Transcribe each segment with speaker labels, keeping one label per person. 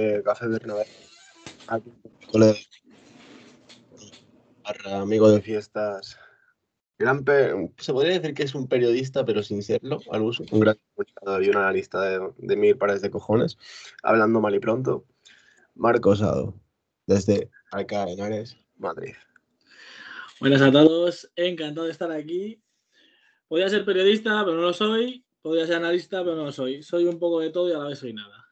Speaker 1: de Café Bernabé. Aquí, amigo de fiestas. Gran se podría decir que es un periodista, pero sin serlo, al uso. Un gran y un analista de, de mil pares de cojones. Hablando mal y pronto. Marco Osado, desde de Henares, Madrid.
Speaker 2: Buenas a todos, encantado de estar aquí. Podría ser periodista, pero no lo soy. Podría ser analista, pero no lo soy. Soy un poco de todo y a la vez soy nada.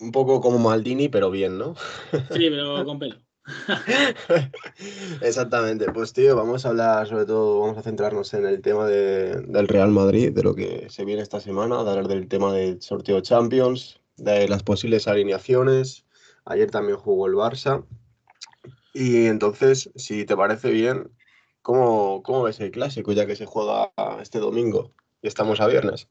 Speaker 1: Un, poco como Maldini, pero bien, ¿no?
Speaker 2: Sí, pero con pelo.
Speaker 1: Exactamente, pues tío, vamos a hablar sobre todo, vamos a centrarnos en el tema del Real Madrid, de lo que se viene esta semana, de hablar del tema del sorteo Champions, de las posibles alineaciones. Ayer también jugó el Barça. Y entonces, si te parece bien, ¿cómo, cómo ves el clásico ya que se juega este domingo y estamos a viernes?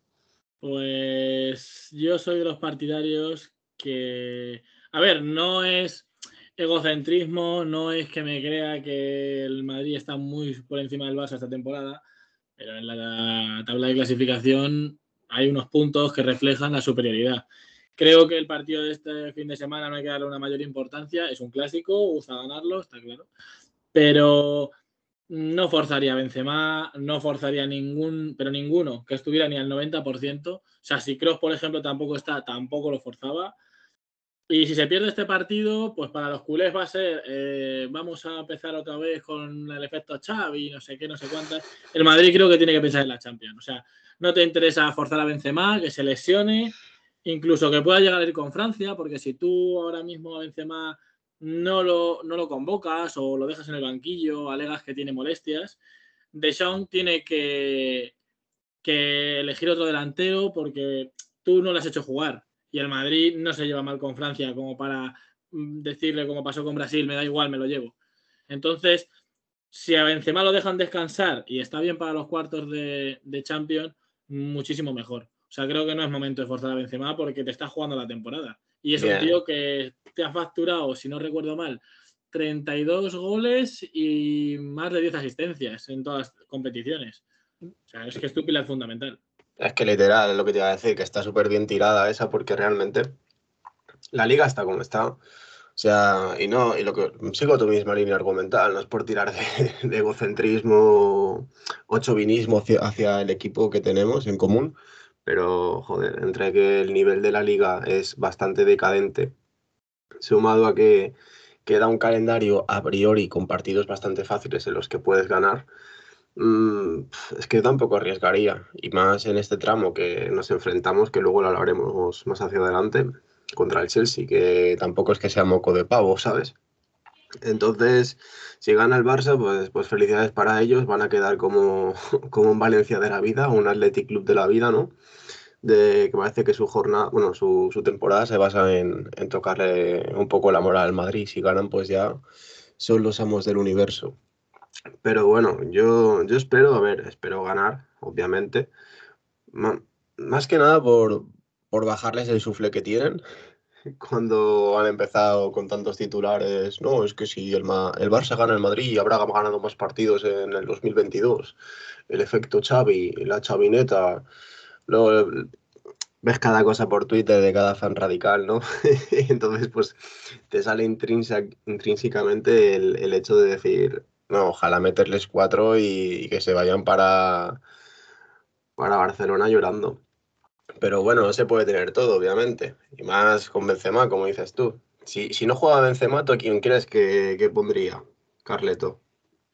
Speaker 2: Pues yo soy de los partidarios que, a ver, no es egocentrismo, no es que me crea que el Madrid está muy por encima del Barça esta temporada, pero en la tabla de clasificación hay unos puntos que reflejan la superioridad. Creo que el partido de este fin de semana no hay que darle una mayor importancia, es un clásico, gusta ganarlo, está claro, pero no forzaría a Benzema, no forzaría ningún, pero ninguno que estuviera ni al 90%. O sea, si Kroos, por ejemplo, tampoco está, tampoco lo forzaba. Y si se pierde este partido, pues para los culés va a ser, eh, vamos a empezar otra vez con el efecto Xavi, no sé qué, no sé cuántas. El Madrid creo que tiene que pensar en la Champions. O sea, no te interesa forzar a Benzema, que se lesione, incluso que pueda llegar a ir con Francia, porque si tú ahora mismo a Benzema no lo, no lo convocas o lo dejas en el banquillo, alegas que tiene molestias, Deschamps tiene que, que elegir otro delantero porque tú no le has hecho jugar y el Madrid no se lleva mal con Francia como para mm, decirle como pasó con Brasil, me da igual, me lo llevo. Entonces, si a Benzema lo dejan descansar y está bien para los cuartos de, de Champions, muchísimo mejor. O sea, creo que no es momento de forzar a Benzema porque te está jugando la temporada. Y es un tío que te ha facturado, si no recuerdo mal, 32 goles y más de 10 asistencias en todas las competiciones. O sea, es que es tu pilar fundamental.
Speaker 1: Es que literal, es lo que te iba a decir, que está súper bien tirada esa, porque realmente la liga está como está. O sea, y no, y lo que sigo tu misma línea argumental, no es por tirar de, egocentrismo o chauvinismo hacia, el equipo que tenemos en común, pero joder, entre que el nivel de la liga es bastante decadente, sumado a que queda un calendario a priori con partidos bastante fáciles en los que puedes ganar, es que tampoco arriesgaría, y más en este tramo que nos enfrentamos, que luego lo hablaremos más hacia adelante, contra el Chelsea, que tampoco es que sea moco de pavo, ¿sabes? Entonces, si gana el Barça, pues, pues felicidades para ellos, van a quedar como, como un Valencia de la vida, un Athletic Club de la vida, ¿no? De que parece que su jornada, bueno, su, su temporada se basa en, en tocarle un poco la moral al Madrid. Si ganan, pues ya son los amos del universo. Pero bueno, yo, yo espero, a ver, espero ganar, obviamente. más que nada por, por bajarles el sufle que tienen. Cuando han empezado con tantos titulares, no, es que si el, el Barça gana el Madrid, habrá ganado más partidos en el 2022. El efecto Xavi, la chavineta. Luego ves cada cosa por Twitter de cada fan radical, ¿no? Entonces, pues te sale intrínsecamente el, el hecho de decir, no, ojalá meterles cuatro y, que se vayan para, para Barcelona llorando. Pero bueno, no se puede tener todo, obviamente. Y más con Benzema, como dices tú. Si, si no juega Benzema, ¿tú quién crees que, pondría, Carleto?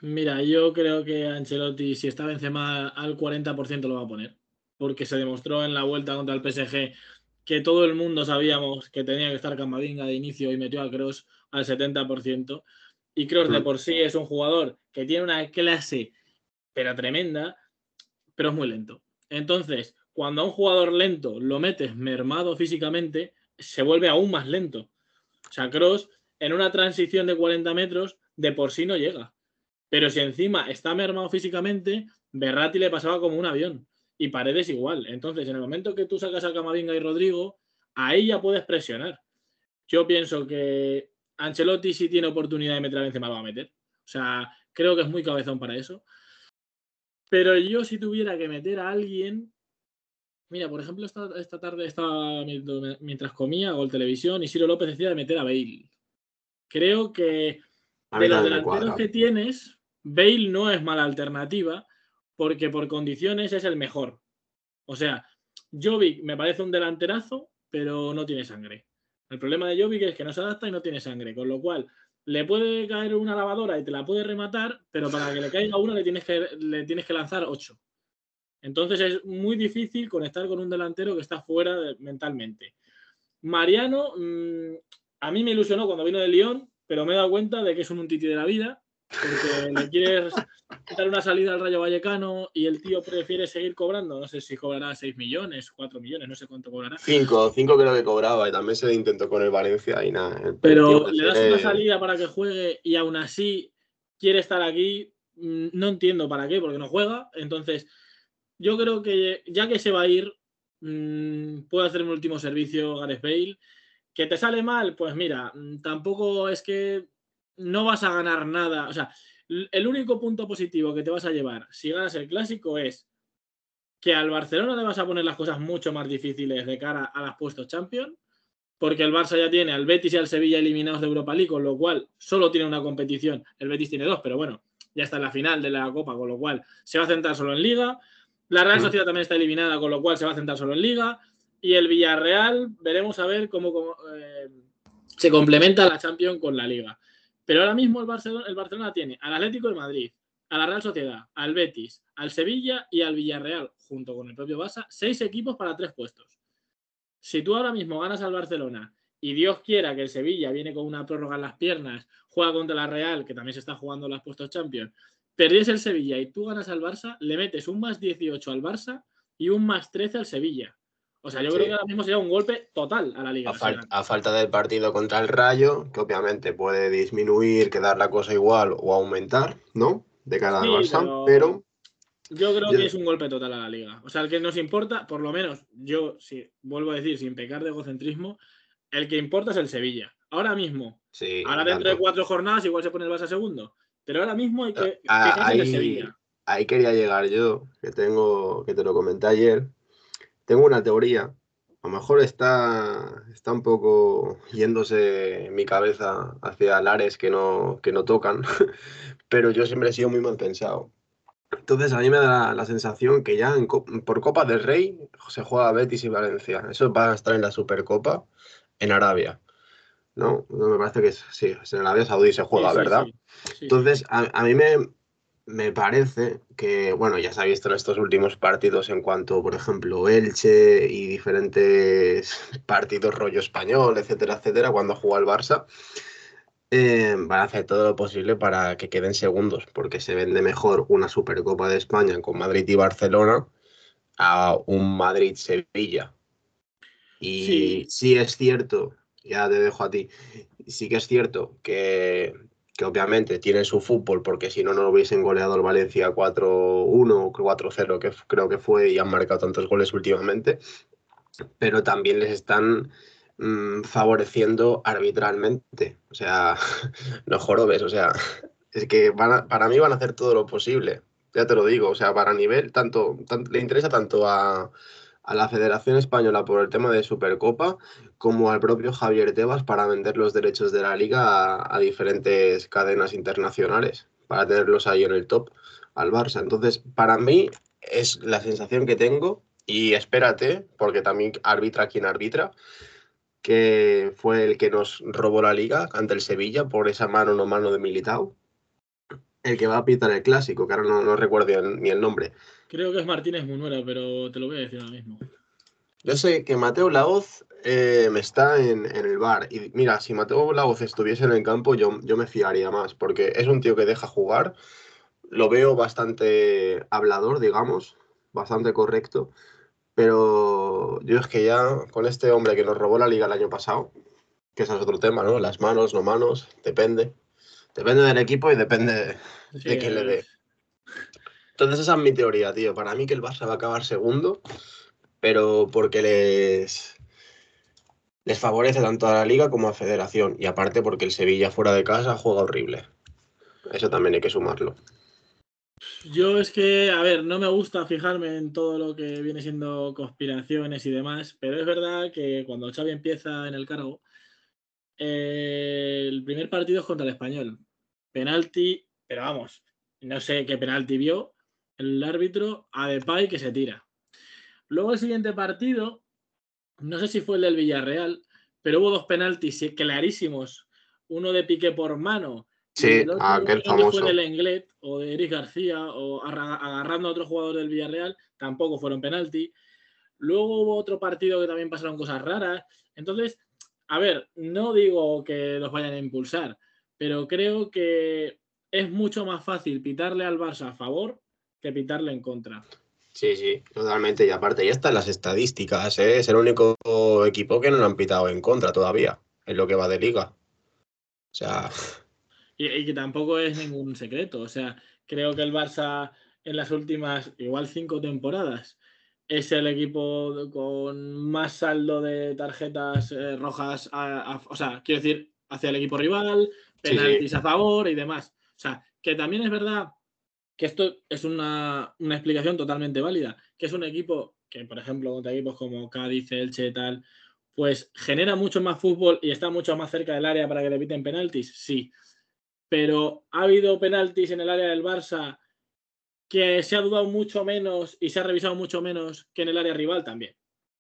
Speaker 2: Mira, yo creo que Ancelotti, si está Benzema al 40% lo va a poner. Porque se demostró en la vuelta contra el PSG que todo el mundo sabíamos que tenía que estar Camavinga de inicio y metió a Cross al 70%. Y Kroos de por sí es un jugador que tiene una clase, pero tremenda, pero es muy lento. Entonces, cuando a un jugador lento lo metes mermado físicamente, se vuelve aún más lento. O sea, Kroos en una transición de 40 metros de por sí no llega. Pero si encima está mermado físicamente, Berratti le pasaba como un avión. Y Paredes igual. Entonces, en el momento que tú sacas a Camavinga y Rodrigo, ahí ya puedes presionar. Yo pienso que Ancelotti si tiene oportunidad de meter a Benzema, lo va a meter. O sea, creo que es muy cabezón para eso. Pero yo si tuviera que meter a alguien, mira, por ejemplo, esta, esta tarde estaba mientras comía Gol Televisión y Ciro López decía de meter a Bale. Creo que de los delanteros que tienes, Bale no es mala alternativa porque por condiciones es el mejor. O sea, Jovic me parece un delanterazo, pero no tiene sangre. El problema de Jovic es que no se adapta y no tiene sangre, con lo cual le puede caer una lavadora y te la puede rematar, pero para que le caiga una le tienes que, le tienes que lanzar ocho. Entonces es muy difícil conectar con un delantero que está fuera mentalmente. Mariano, mm, a mí me ilusionó cuando vino de Lyon, pero me he dado cuenta de que es un titi de la vida porque le quieres dar una salida al Rayo Vallecano y el tío prefiere seguir cobrando. No sé si cobrará 6 millones, 4 millones, no sé cuánto cobrará.
Speaker 1: 5, 5 creo que cobraba y también se intentó con el Valencia y nada.
Speaker 2: Pero le das una salida para que juegue y aún así quiere estar aquí. Mm, no entiendo para qué, porque no juega. Entonces, yo creo que ya que se va a ir, mm, puede hacer un último servicio Gareth Bale. ¿Que te sale mal? Pues mira, mm, tampoco es que no vas a ganar nada. O sea, el único punto positivo que te vas a llevar si ganas el clásico es que al Barcelona le vas a poner las cosas mucho más difíciles de cara a las puestos Champions, porque el Barça ya tiene al Betis y al Sevilla eliminados de Europa League, con lo cual solo tiene una competición. El Betis tiene dos, pero bueno, ya está en la final de la Copa, con lo cual se va a centrar solo en Liga. La Real Sociedad también está eliminada, con lo cual se va a centrar solo en Liga. Y el Villarreal, veremos a ver cómo, eh, se complementa la Champions con la Liga. Pero ahora mismo el Barcelona, el Barcelona tiene al Atlético de Madrid, a la Real Sociedad, al Betis, al Sevilla y al Villarreal, junto con el propio Barça, seis equipos para tres puestos. Si tú ahora mismo ganas al Barcelona y Dios quiera que el Sevilla viene con una prórroga en las piernas, juega contra la Real, que también se está jugando los puestos Champions, perdies el Sevilla y tú ganas al Barça, le metes un más 18 al Barça y un más 13 al Sevilla. O sea, yo creo que ahora mismo sería un golpe total a la liga.
Speaker 1: A, falta del partido contra el Rayo, que obviamente puede disminuir, quedar la cosa igual o aumentar, ¿no? De cara al Barça, pero...
Speaker 2: Yo creo que es un golpe total a la liga. O sea, el que nos importa, por lo menos, yo, si vuelvo a decir, sin pecar de egocentrismo, el que importa es el Sevilla. Ahora mismo. Sí, ahora dentro de cuatro jornadas igual se pone el Barça segundo. Pero ahora mismo hay que
Speaker 1: ah, ahí, Sevilla. Ahí quería llegar yo, que tengo, que te lo comenté ayer, tengo una teoría, a lo mejor está, está un poco yéndose mi cabeza hacia lares que no, que no tocan, pero yo siempre he sido muy mal pensado. Entonces a mí me da la, sensación que ya por Copa del Rey se juega Betis y Valencia. Eso va a estar en la Supercopa en Arabia. ¿No? Me parece que sí, en Arabia Saudí se juega, ¿verdad? Entonces a, a, mí me, me parece que, bueno, ya se ha visto en estos últimos partidos en cuanto, por ejemplo, Elche y diferentes partidos rollo español, etcétera, etcétera, cuando juega el Barça, eh, van a hacer todo lo posible para que queden segundos, porque se vende mejor una Supercopa de España con Madrid y Barcelona a un Madrid-Sevilla. Y sí es cierto, ya te dejo a ti, sí que es cierto que que obviamente tienen su fútbol, porque si no, no lo hubiesen goleado el Valencia 4-1 o 4-0, que creo que fue, y han marcado tantos goles últimamente, pero también les están mm, favoreciendo arbitralmente. O sea, no jorobes, o sea, es que para mí van a hacer todo lo posible, ya te lo digo, o sea, para nivel, tanto, tanto le interesa tanto a a la Federación Española por el tema de Supercopa, como al propio Javier Tebas para vender los derechos de la liga a, diferentes cadenas internacionales, para tenerlos ahí en el top al Barça. Entonces, para mí es la sensación que tengo, y espérate, porque también arbitra quien arbitra, que fue el que nos robó la liga ante el Sevilla por esa mano no mano de Militao, el que va a pitar el clásico, que ahora no, no recuerdo ni el nombre.
Speaker 2: Creo que es Martínez Munuera, pero te lo voy a decir ahora mismo.
Speaker 1: Yo sé que Mateo Laoz eh, me está en, el bar. Y mira, si Mateo Laoz estuviese en el campo, yo, yo me fiaría más, porque es un tío que deja jugar. Lo veo bastante hablador, digamos, bastante correcto. Pero yo es que ya con este hombre que nos robó la liga el año pasado, que ese es otro tema, ¿no? Las manos, no manos, depende. Depende del equipo y depende de quién le dé. Entonces esa es mi teoría, tío. Para mí que el Barça va a acabar segundo, pero porque les, les favorece tanto a la liga como a Federación. Y aparte porque el Sevilla fuera de casa juega horrible. Eso también hay que sumarlo.
Speaker 2: Yo es que, a ver, no me gusta fijarme en todo lo que viene siendo conspiraciones y demás, pero es verdad que cuando Xavi empieza en el cargo, eh, el primer partido es contra el español. Penalti, pero vamos, no sé qué penalti vio el árbitro a Depay que se tira. Luego el siguiente partido, no sé si fue el del Villarreal, pero hubo dos penaltis clarísimos. Uno de Piqué por mano.
Speaker 1: Sí, aquel famoso.
Speaker 2: fue del Englet o de Eric García o agarrando a otro jugador del Villarreal, tampoco fueron penalti. Luego hubo otro partido que también pasaron cosas raras. Entonces, a ver, no digo que los vayan a impulsar, pero creo que es mucho más fácil pitarle al Barça a favor que pitarle en contra.
Speaker 1: Sí, sí, totalmente. Y aparte, ya están las estadísticas, ¿eh? es el único equipo que no lo han pitado en contra todavía, en lo que va de liga. O sea.
Speaker 2: Y, que tampoco es ningún secreto. O sea, creo que el Barça en las últimas, igual cinco temporadas, es el equipo con más saldo de tarjetas eh, rojas, o sea, quiero decir, hacia el equipo rival, penaltis a favor y demás. O sea, que también es verdad que esto es una, explicación totalmente válida, que es un equipo que, por ejemplo, contra equipos como Cádiz, Elche, tal, pues genera mucho más fútbol y está mucho más cerca del área para que le piten penaltis, sí. Pero ha habido penaltis en el área del Barça que se ha dudado mucho menos y se ha revisado mucho menos que en el área rival también.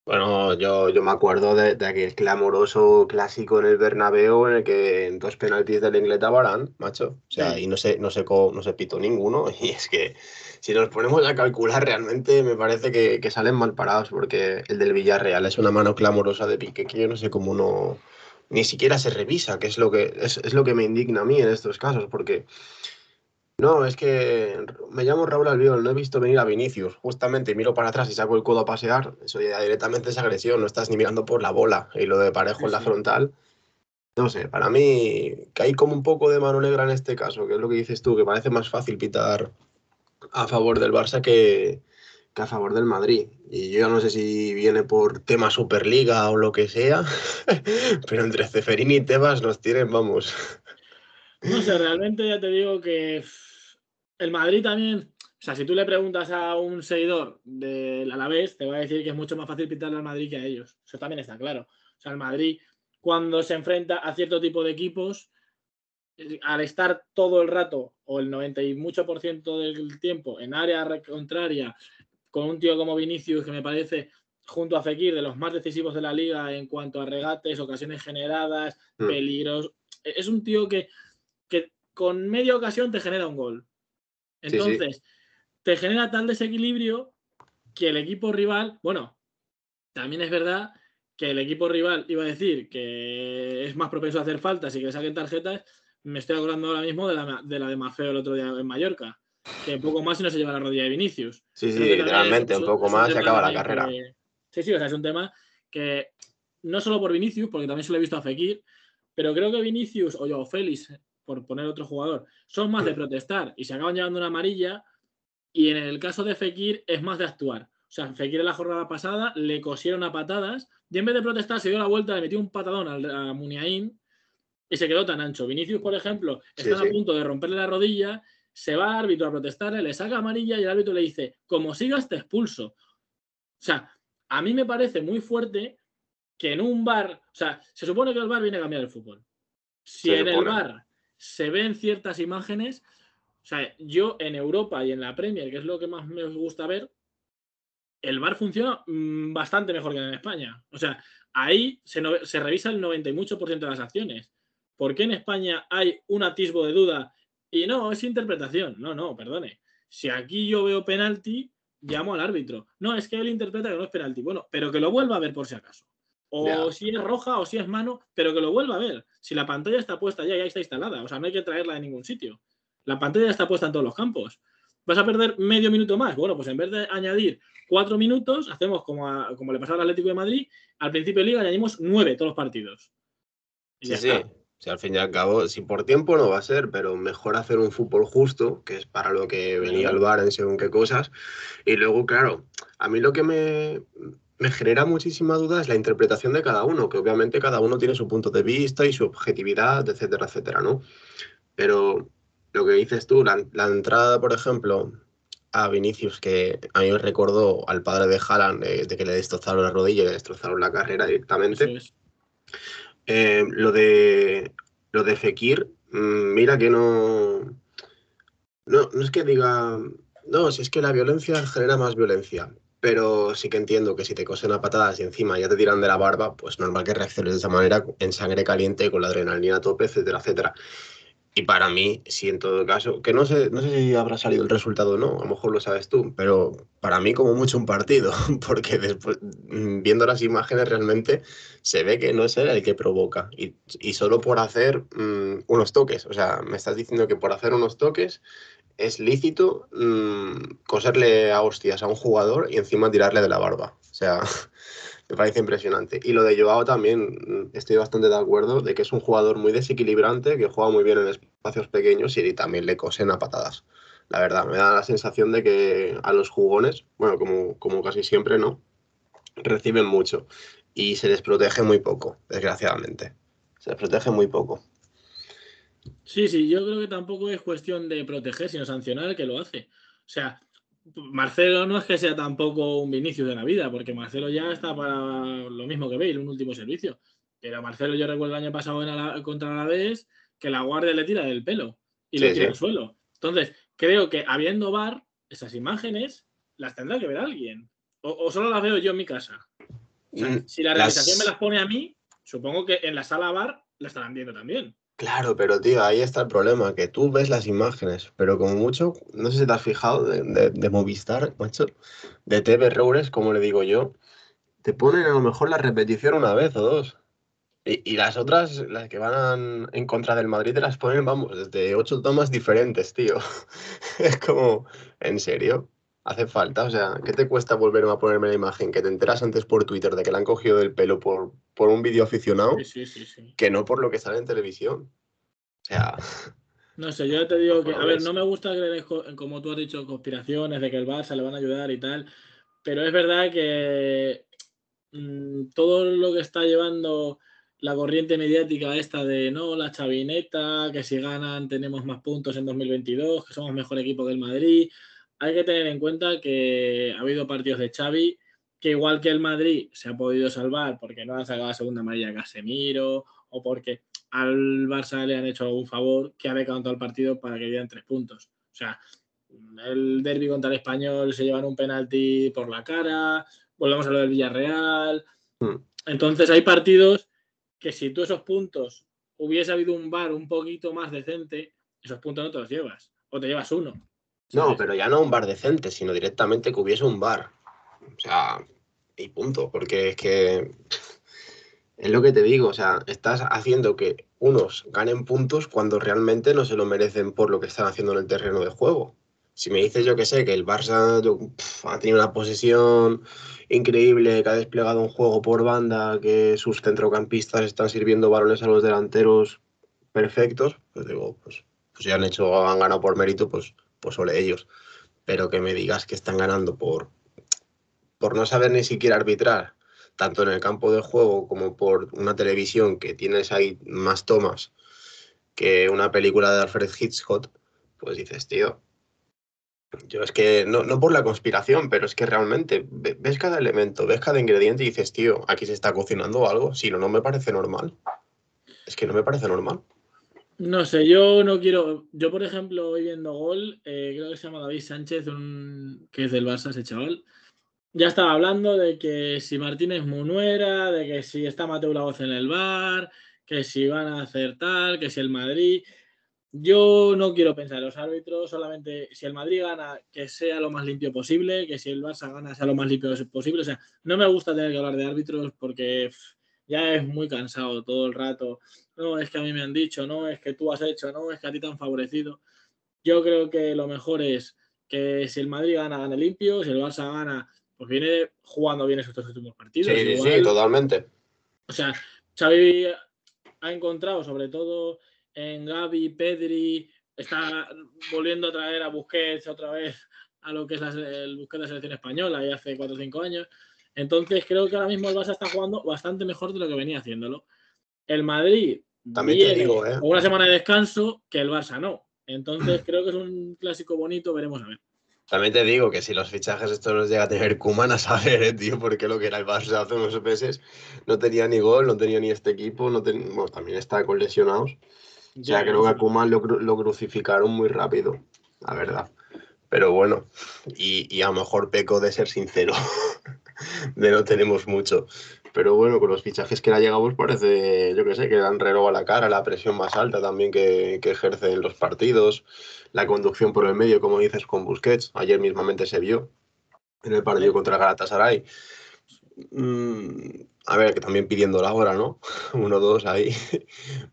Speaker 1: Bueno, yo, yo me acuerdo de, aquel clamoroso clásico en el Bernabéu en el que en dos penaltis del inglés Barán, macho. O sea, y no se, no, se, no se pitó ninguno. Y es que si nos ponemos a calcular realmente me parece que, que, salen mal parados porque el del Villarreal es una mano clamorosa de pique que yo no sé cómo no... Ni siquiera se revisa, que es lo que, es, es lo que me indigna a mí en estos casos, porque no, es que me llamo Raúl Albiol, no he visto venir a Vinicius. Justamente miro para atrás y saco el codo a pasear. Eso ya directamente es agresión, no estás ni mirando por la bola y lo de parejo en la frontal. No sé, para mí que hay como un poco de mano negra en este caso, que es lo que dices tú, que parece más fácil pitar a favor del Barça que, que a favor del Madrid. Y yo ya no sé si viene por tema Superliga o lo que sea, pero entre Ceferini y Tebas nos tienen, vamos.
Speaker 2: No sé, realmente ya te digo que el Madrid también, o sea, si tú le preguntas a un seguidor del Alavés, te va a decir que es mucho más fácil pitarle al Madrid que a ellos. Eso también está claro. O sea, el Madrid, cuando se enfrenta a cierto tipo de equipos, eh, al estar todo el rato o el 90 y mucho por ciento del tiempo en área contraria, con un tío como Vinicius, que me parece junto a Fekir de los más decisivos de la liga en cuanto a regates, ocasiones generadas, hmm. peligros. Es un tío que, que con media ocasión te genera un gol. Entonces, te genera tal desequilibrio que el equipo rival, bueno, también es verdad que el equipo rival iba a decir que es más propenso a hacer faltas y que saquen tarjetas. Me estoy acordando ahora mismo de la de, la Mafeo el otro día en Mallorca, que un poco más y no se lleva la rodilla de Vinicius.
Speaker 1: Sí, sí, literalmente, un poco más y acaba la carrera.
Speaker 2: sí, sí, o sea, es un tema que no solo por Vinicius, porque también se lo he visto a Fekir, pero creo que Vinicius o yo, Félix, por poner otro jugador, son más de protestar y se acaban llevando una amarilla. Y en el caso de Fekir es más de actuar. O sea, Fekir en la jornada pasada le cosieron a patadas y en vez de protestar se dio la vuelta, le metió un patadón a Muniain y se quedó tan ancho. Vinicius, por ejemplo, está a punto de romperle la rodilla, se va al árbitro a protestarle, le saca amarilla y el árbitro le dice, como sigas te expulso. O sea, a mí me parece muy fuerte que en un bar, o sea, se supone que el bar viene a cambiar el fútbol. Si en el bar se ven ciertas imágenes. O sea, yo en Europa y en la Premier, que es lo que más me gusta ver, el VAR funciona mm, bastante mejor que en España. O sea, ahí se, se revisa el 90 y mucho por ciento de las acciones. ¿Por qué en España hay un atisbo de duda? Y no, es interpretación. No, no, perdone. Si aquí yo veo penalti, llamo al árbitro. No, es que él interpreta que no es penalti. Bueno, pero que lo vuelva a ver por si acaso. O si es roja o si es mano, pero que lo vuelva a ver. Si la pantalla está puesta ya, ya está instalada. O sea, no hay que traerla de ningún sitio. La pantalla está puesta en todos los campos. ¿Vas a perder medio minuto más? Bueno, pues en vez de añadir cuatro minutos, hacemos como, como le pasaba al Atlético de Madrid. Al principio de liga añadimos nueve todos los partidos.
Speaker 1: sí, sí. Si al fin y al cabo, si por tiempo no va a ser, pero mejor hacer un fútbol justo, que es para lo que venía el bar en según qué cosas. Y luego, claro, a mí lo que me, me genera muchísima duda es la interpretación de cada uno, que obviamente cada uno tiene su punto de vista y su objetividad, etcétera, etcétera, ¿no? Pero lo que dices tú, la, entrada, por ejemplo, a Vinicius, que a mí me recordó al padre de Haaland, de, que le destrozaron la rodilla y le destrozaron la carrera directamente. Eh, lo de lo de Fekir, mm, mira que no. No, no es que diga. No, si es que la violencia genera más violencia. Pero sí que entiendo que si te cosen a patadas y encima ya te tiran de la barba, pues normal que reacciones de esa manera en sangre caliente, con la adrenalina a tope, etcétera, etcétera. Y para mí, sí, en todo caso, que no sé, no sé si habrá salido el resultado o no, a lo mejor lo sabes tú, pero para mí como mucho un partido, porque mm, viendo las imágenes realmente se ve que no es él el que provoca, y, solo por hacer mm, unos toques, o sea, me estás diciendo que por hacer unos toques es lícito mm, coserle a hostias a un jugador y encima tirarle de la barba, o sea... me parece impresionante. Y lo de Joao también estoy bastante de acuerdo de que es un jugador muy desequilibrante, que juega muy bien en espacios pequeños y también le cosen a patadas. La verdad, me da la sensación de que a los jugones, bueno, como, como casi siempre, ¿no? Reciben mucho y se les protege muy poco, desgraciadamente. Se les protege muy poco.
Speaker 2: Sí, sí, yo creo que tampoco es cuestión de proteger, sino sancionar el que lo hace. O sea, Marcelo no es que sea tampoco un Vinicius de la vida, porque Marcelo ya está para lo mismo que Bale, un último servicio. Pero Marcelo, yo recuerdo el año pasado en la, contra la vez que la guardia le tira del pelo y le tira al suelo. Entonces, creo que habiendo bar, esas imágenes las tendrá que ver alguien. O, solo las veo yo en mi casa. Mm, si la realización me las pone a mí, supongo que en la sala bar la estarán viendo también.
Speaker 1: Claro, pero tío, ahí está el problema, que tú ves las imágenes, pero como mucho, no sé si te has fijado de, Movistar, macho, de TV Roures, como le digo yo, te ponen a lo mejor la repetición una vez o dos. Y, las otras, las que van en contra del Madrid, te las ponen, vamos, desde ocho tomas diferentes, tío. es como, ¿en serio? Hace falta. O sea, ¿qué te cuesta volverme a ponerme la imagen? Que te enteras antes por Twitter de que le han cogido del pelo por, por un vídeo aficionado
Speaker 2: sí, sí, sí,
Speaker 1: que no por lo que sale en televisión. O sea.
Speaker 2: No sé, yo te digo que, a ver, no me gusta creer, como tú has dicho, conspiraciones de que el Barça le van a ayudar y tal, pero es verdad que mm, todo lo que está llevando la corriente mediática esta de no, la chavineta, que si ganan tenemos más puntos en 2022, que somos mejor equipo que el Madrid, hay que tener en cuenta que ha habido partidos de Xavi que igual que el Madrid se ha podido salvar porque no han sacado la segunda amarilla Casemiro o porque al Barça le han hecho algún favor que ha decantado el partido para que dieran tres puntos. O sea, el derby contra el español se llevan un penalti por la cara, volvemos a lo del Villarreal. Hmm. Entonces hay partidos que si tú esos puntos hubiese habido un bar un poquito más decente, esos puntos no te los llevas. O te llevas uno.
Speaker 1: No, pero ya no un bar decente, sino directamente que hubiese un bar. O sea, y punto, porque es que es lo que te digo, o sea, estás haciendo que unos ganen puntos cuando realmente no se lo merecen por lo que están haciendo en el terreno de juego. Si me dices, yo que sé, que el Barça ha tenido una posesión increíble, que ha desplegado un juego por banda, que sus centrocampistas están sirviendo balones a los delanteros perfectos, pues digo, pues, pues ya han hecho, han ganado por mérito, pues pues ole ellos. Pero que me digas que están ganando por, por no saber ni siquiera arbitrar, tanto en el campo de juego como por una televisión que tienes ahí más tomas que una película de Alfred Hitchcock, pues dices, tío, yo es que no, no, por la conspiración, pero es que realmente ves cada elemento, ves cada ingrediente y dices, tío, aquí se está cocinando algo. Si no, no me parece normal. Es que no me parece normal.
Speaker 2: No sé, yo no quiero. Yo, por ejemplo, hoy viendo gol, eh, creo que se llama David Sánchez, que es del Barça, ese chaval. Ya estaba hablando de que si Martínez Munuera, de que si está Mateo voz en el bar, que si van a hacer tal, que si el Madrid. Yo no quiero pensar en los árbitros, solamente si el Madrid gana, que sea lo más limpio posible, que si el Barça gana, sea lo más limpio posible. O sea, no me gusta tener que hablar de árbitros porque ya es muy cansado todo el rato. No, es que a mí me han dicho, no, es que tú has hecho, no, es que a ti te han favorecido. Yo creo que lo mejor es que si el Madrid gana, gane limpio, si el Barça gana, pues viene jugando bien esos últimos partidos.
Speaker 1: Sí, sí, totalmente.
Speaker 2: O sea, Xavi ha encontrado, sobre todo en Gaby, Pedri, está volviendo a traer a Busquets otra vez a lo que es el Busquets de la selección española, y hace 4 o 5 años. Entonces creo que ahora mismo el Barça está jugando bastante mejor de lo que venía haciéndolo. El Madrid
Speaker 1: también te digo, ¿eh?
Speaker 2: una semana de descanso que el Barça no. Entonces creo que es un clásico bonito, veremos a ver.
Speaker 1: También te digo que si los fichajes estos los llega a tener Kuman a saber, eh, tío, porque lo que era el Barça hace unos meses no tenía ni gol, no tenía ni este equipo, no bueno, también está con lesionados. O sea, creo que a Kuman lo, lo, crucificaron muy rápido, la verdad. Pero bueno, y, y a lo mejor peco de ser sincero, de no tenemos mucho. Pero bueno, con los fichajes que le ha llegado, pues parece, yo qué sé, que dan reloj a la cara, la presión más alta también que, que ejerce en los partidos, la conducción por el medio, como dices, con Busquets. Ayer mismamente se vio en el partido contra Galatasaray. Mm, a ver, que también pidiendo la hora, ¿no? Uno, dos ahí.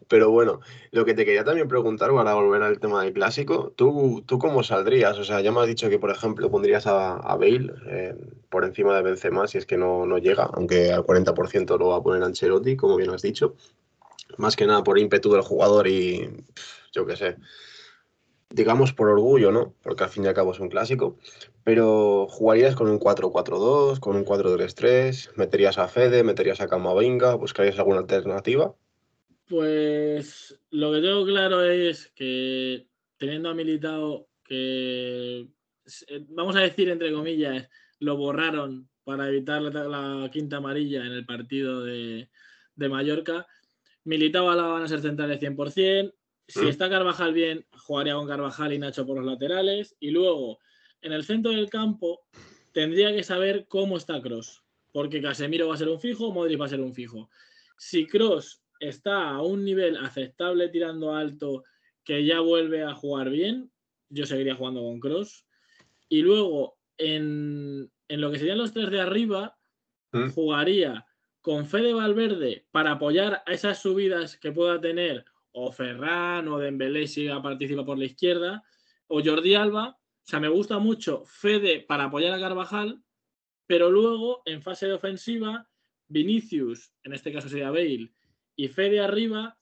Speaker 1: Pero bueno, lo que te quería también preguntar para volver al tema del clásico, ¿tú, tú cómo saldrías? O sea, ya me has dicho que, por ejemplo, pondrías a, a Bale eh, por encima de Benzema si es que no, no llega, aunque al 40% lo va a poner Ancelotti, como bien has dicho. Más que nada por ímpetu del jugador y yo qué sé digamos por orgullo, ¿no? Porque al fin y al cabo es un clásico, pero jugarías con un 4-4-2, con un 4-3-3, meterías a Fede, meterías a Camavinga, buscarías alguna alternativa.
Speaker 2: Pues lo que tengo claro es que teniendo a Militao que eh, vamos a decir entre comillas, lo borraron para evitar la, quinta amarilla en el partido de, de Mallorca. Militao la van a ser centrales 100%, si mm. está Carvajal bien, jugaría con Carvajal y Nacho por los laterales. Y luego, en el centro del campo, tendría que saber cómo está Cross. Porque Casemiro va a ser un fijo, Modric va a ser un fijo. Si Cross está a un nivel aceptable tirando alto, que ya vuelve a jugar bien, yo seguiría jugando con Cross. Y luego, en, lo que serían los tres de arriba, mm. jugaría con Fede Valverde para apoyar a esas subidas que pueda tener o Ferran o Dembélé si participa por la izquierda, o Jordi Alba. O sea, me gusta mucho Fede para apoyar a Carvajal, pero luego en fase de ofensiva, Vinicius, en este caso sería Bale, y Fede arriba,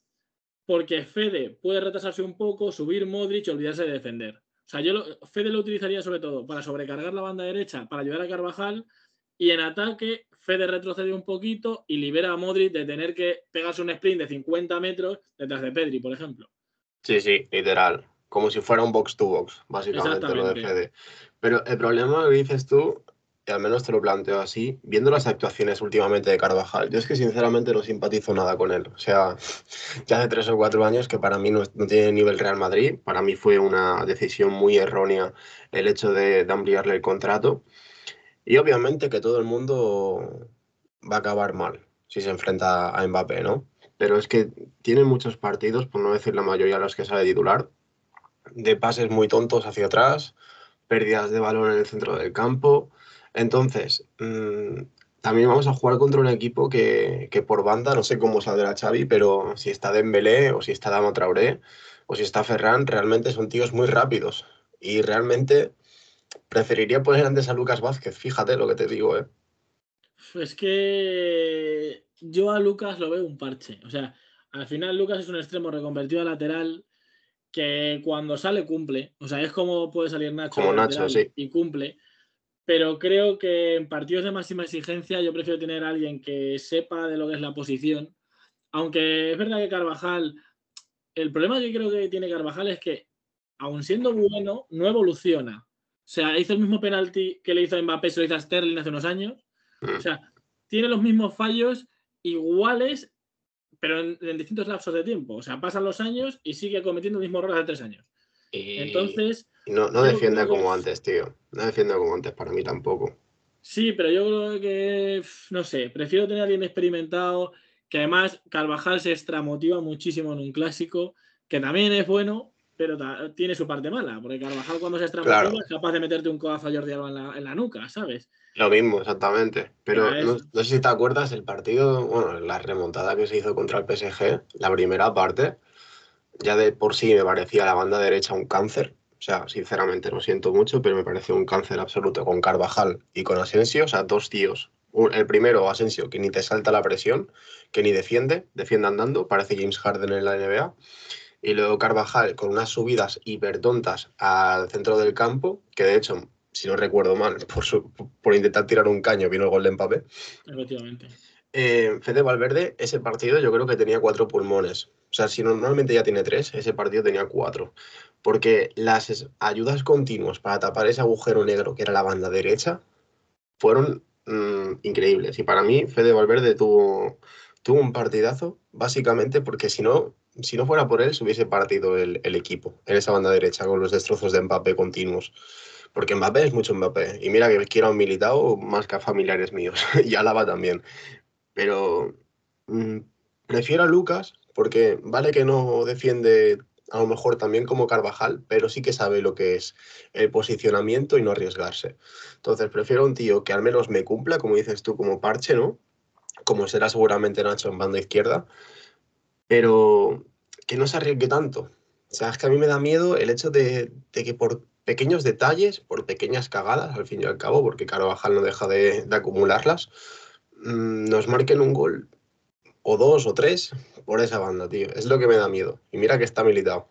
Speaker 2: porque Fede puede retrasarse un poco, subir Modric y olvidarse de defender. O sea, yo Fede lo utilizaría sobre todo para sobrecargar la banda derecha, para ayudar a Carvajal, y en ataque Fede retrocede un poquito y libera a Modric de tener que pegarse un sprint de 50 metros detrás de Pedri, por ejemplo.
Speaker 1: Sí, sí, literal. Como si fuera un box to box, básicamente lo de Fede. Pero el problema que dices tú, y al menos te lo planteo así, viendo las actuaciones últimamente de Carvajal, yo es que sinceramente no simpatizo nada con él. O sea, ya hace tres o cuatro años que para mí no, tiene nivel Real Madrid. Para mí fue una decisión muy errónea el hecho de, de ampliarle el contrato. Y obviamente que todo el mundo va a acabar mal si se enfrenta a Mbappé, ¿no? Pero es que tiene muchos partidos, por no decir la mayoría de los que sale titular, de pases muy tontos hacia atrás, pérdidas de balón en el centro del campo. Entonces, mm, también vamos a jugar contra un equipo que, que, por banda, no sé cómo saldrá Xavi, pero si está Dembélé o si está Dama Traoré o si está Ferran, realmente son tíos muy rápidos. Y realmente Preferiría poner antes a Lucas Vázquez, fíjate lo que te digo, ¿eh?
Speaker 2: Es que yo a Lucas lo veo un parche. O sea, al final Lucas es un extremo reconvertido a lateral que cuando sale cumple. O sea, es como puede salir Nacho,
Speaker 1: como Nacho sí.
Speaker 2: y cumple. Pero creo que en partidos de máxima exigencia yo prefiero tener a alguien que sepa de lo que es la posición. Aunque es verdad que Carvajal, el problema que creo que tiene Carvajal es que, aun siendo bueno, no evoluciona. O sea, hizo el mismo penalti que le hizo a Mbappé, se lo hizo a Sterling hace unos años. Mm. O sea, tiene los mismos fallos iguales, pero en, distintos lapsos de tiempo. O sea, pasan los años y sigue cometiendo el mismo error hace tres años. Entonces.
Speaker 1: No, no defiende como antes, tío. No defiende como antes, para mí tampoco.
Speaker 2: Sí, pero yo creo que, no sé, prefiero tener a alguien experimentado, que además Carvajal se extramotiva muchísimo en un clásico, que también es bueno, pero tiene su parte mala, porque Carvajal cuando se extramotiva es capaz de meterte un codazo a Jordi Alba en la, nuca, ¿sabes?
Speaker 1: Lo mismo, exactamente. Pero no, sé si te acuerdas el partido, bueno, la remontada que se hizo contra el PSG, la primera parte, ya de por sí me parecía la banda derecha un cáncer. O sea, sinceramente lo siento mucho, pero me pareció un cáncer absoluto con Carvajal y con Asensio, o sea, dos tíos. El primero, Asensio, que ni te salta la presión, que ni defiende, defiende andando, parece James Harden en la NBA y luego Carvajal con unas subidas hipertontas al centro del campo, que de hecho, si no recuerdo mal, por, por intentar tirar un caño vino el gol de Mbappé.
Speaker 2: Efectivamente.
Speaker 1: Eh, Fede Valverde, ese partido yo creo que tenía cuatro pulmones. O sea, si normalmente ya tiene tres, ese partido tenía cuatro. Porque las ayudas continuas para tapar ese agujero negro que era la banda derecha fueron mm, increíbles. Y para mí, Fede Valverde tuvo, tuvo un partidazo, básicamente porque si no, si no fuera por él, se hubiese partido el, el, equipo en esa banda derecha con los destrozos de Mbappé continuos. Porque Mbappé es mucho Mbappé. Y mira que quiero a un militado más que a familiares míos. y Álava también. Pero mmm, prefiero a Lucas porque vale que no defiende a lo mejor también como Carvajal, pero sí que sabe lo que es el posicionamiento y no arriesgarse. Entonces prefiero un tío que al menos me cumpla, como dices tú, como parche, ¿no? Como será seguramente Nacho en banda izquierda, pero que no se arriesgue tanto. O sea, es que a mí me da miedo el hecho de, de que por pequeños detalles, por pequeñas cagadas, al fin y al cabo, porque Carvajal no deja de, de acumularlas, mmm, nos marquen un gol o dos o tres por esa banda, tío. Es lo que me da miedo. Y mira que está militado.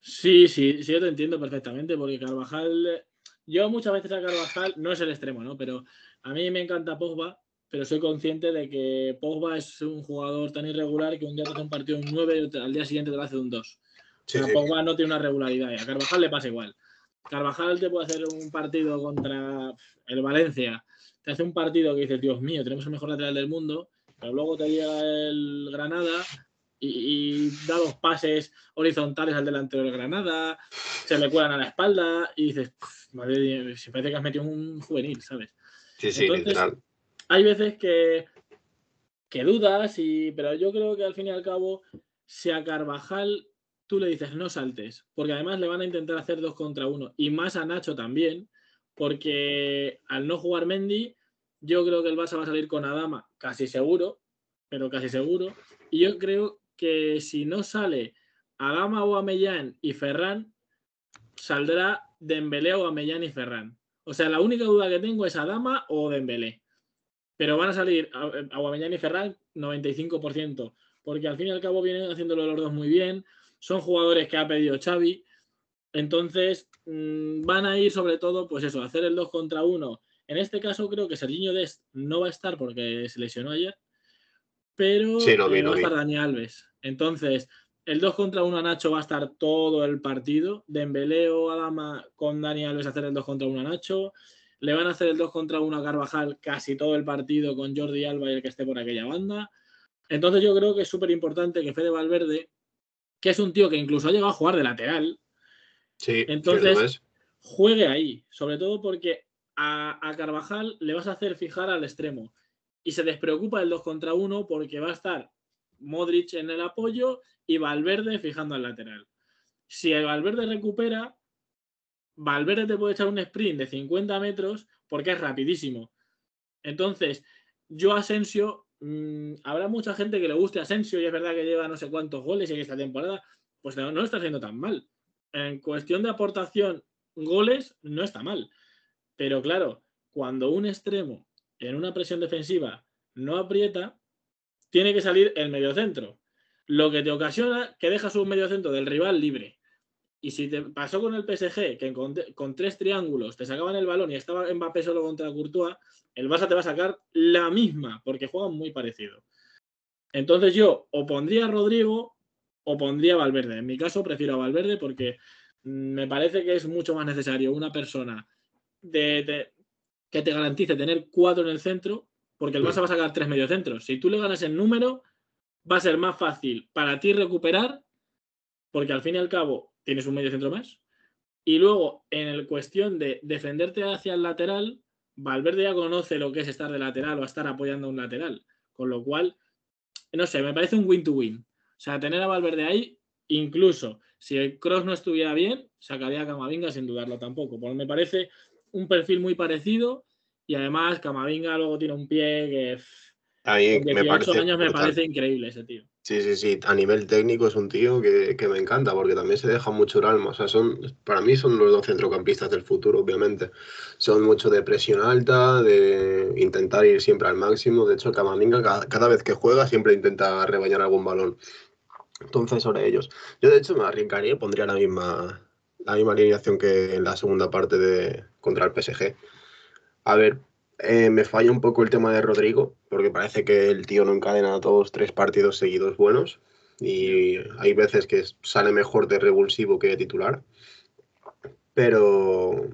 Speaker 2: Sí, sí, sí, yo te entiendo perfectamente, porque Carvajal, yo muchas veces a Carvajal, no es el extremo, ¿no? Pero a mí me encanta Pogba, pero soy consciente de que Pogba es un jugador tan irregular que un día te hace un partido un 9 y al día siguiente te lo hace un 2. Sí, o sea, sí. Pogba no tiene una regularidad y a Carvajal le pasa igual. Carvajal te puede hacer un partido contra el Valencia, te hace un partido que dices, Dios mío, tenemos el mejor lateral del mundo, pero luego te llega el Granada y, y, da dos pases horizontales al delantero del Granada, se le cuelan a la espalda y dices, madre mía, se parece que has metido un juvenil, ¿sabes?
Speaker 1: Sí, sí, Entonces, literal.
Speaker 2: Hay veces que, que dudas, y, pero yo creo que al fin y al cabo, si a Carvajal tú le dices no saltes, porque además le van a intentar hacer dos contra uno, y más a Nacho también, porque al no jugar Mendy, yo creo que el Barça va a salir con Adama, casi seguro, pero casi seguro, y yo creo que si no sale Adama o Amellán y Ferran, saldrá Dembélé o Amellán y Ferran. O sea, la única duda que tengo es Adama o Dembélé. Pero van a salir Aubameyang y Ferran 95%, porque al fin y al cabo vienen haciéndolo los dos muy bien, son jugadores que ha pedido Xavi, entonces mmm, van a ir sobre todo, pues eso, a hacer el 2 contra 1. En este caso creo que Serginho Dest no va a estar porque se lesionó ayer, pero
Speaker 1: sí, no vi,
Speaker 2: eh,
Speaker 1: no
Speaker 2: va a estar Dani Alves. Entonces, el 2 contra 1 a Nacho va a estar todo el partido. Dembélé o Adama con Dani Alves a hacer el 2 contra 1 a Nacho. Le van a hacer el 2 contra 1 a Carvajal casi todo el partido con Jordi Alba y el que esté por aquella banda. Entonces yo creo que es súper importante que Fede Valverde, que es un tío que incluso ha llegado a jugar de lateral,
Speaker 1: sí,
Speaker 2: entonces juegue ahí. Sobre todo porque a, a Carvajal le vas a hacer fijar al extremo y se despreocupa del 2 contra 1 porque va a estar Modric en el apoyo y Valverde fijando al lateral. Si el Valverde recupera, Valverde te puede echar un sprint de 50 metros porque es rapidísimo. Entonces, yo Asensio, mmm, habrá mucha gente que le guste Asensio y es verdad que lleva no sé cuántos goles en esta temporada, pues no, está haciendo tan mal. En cuestión de aportación, goles, no está mal. Pero claro, cuando un extremo en una presión defensiva no aprieta, tiene que salir el mediocentro. Lo que te ocasiona que dejas un mediocentro del rival libre. Y si te pasó con el PSG, que con, con, tres triángulos te sacaban el balón y estaba Mbappé solo contra Courtois, el Barça te va a sacar la misma, porque juegan muy parecido. Entonces yo o pondría a Rodrigo o pondría a Valverde. En mi caso prefiero a Valverde porque me parece que es mucho más necesario una persona de, de, que te garantice tener cuatro en el centro, porque el Barça va a sacar tres mediocentros. Si tú le ganas el número, va a ser más fácil para ti recuperar, porque al fin y al cabo tienes un medio centro más. Y luego, en el cuestión de defenderte hacia el lateral, Valverde ya conoce lo que es estar de lateral o estar apoyando a un lateral. Con lo cual, no sé, me parece un win-to-win. -win. O sea, tener a Valverde ahí, incluso si el cross no estuviera bien, sacaría a Camavinga sin dudarlo tampoco. Porque me parece un perfil muy parecido y además Camavinga luego tiene un pie que
Speaker 1: a mí
Speaker 2: con 18
Speaker 1: me parece
Speaker 2: años me parece increíble ese tío.
Speaker 1: Sí, sí, sí. A nivel técnico es un tío que, que, me encanta porque también se deja mucho el alma. O sea, son, para mí son los dos centrocampistas del futuro, obviamente. Son mucho de presión alta, de intentar ir siempre al máximo. De hecho, Camavinga cada, cada vez que juega siempre intenta rebañar algún balón. Entonces, sobre ellos. Yo, de hecho, me arriesgaría y pondría la misma, la misma alineación que en la segunda parte de contra el PSG. A ver, eh, me falla un poco el tema de Rodrigo, porque parece que el tío no encadena todos tres partidos seguidos buenos. y hay veces que sale mejor de revulsivo que de titular. Pero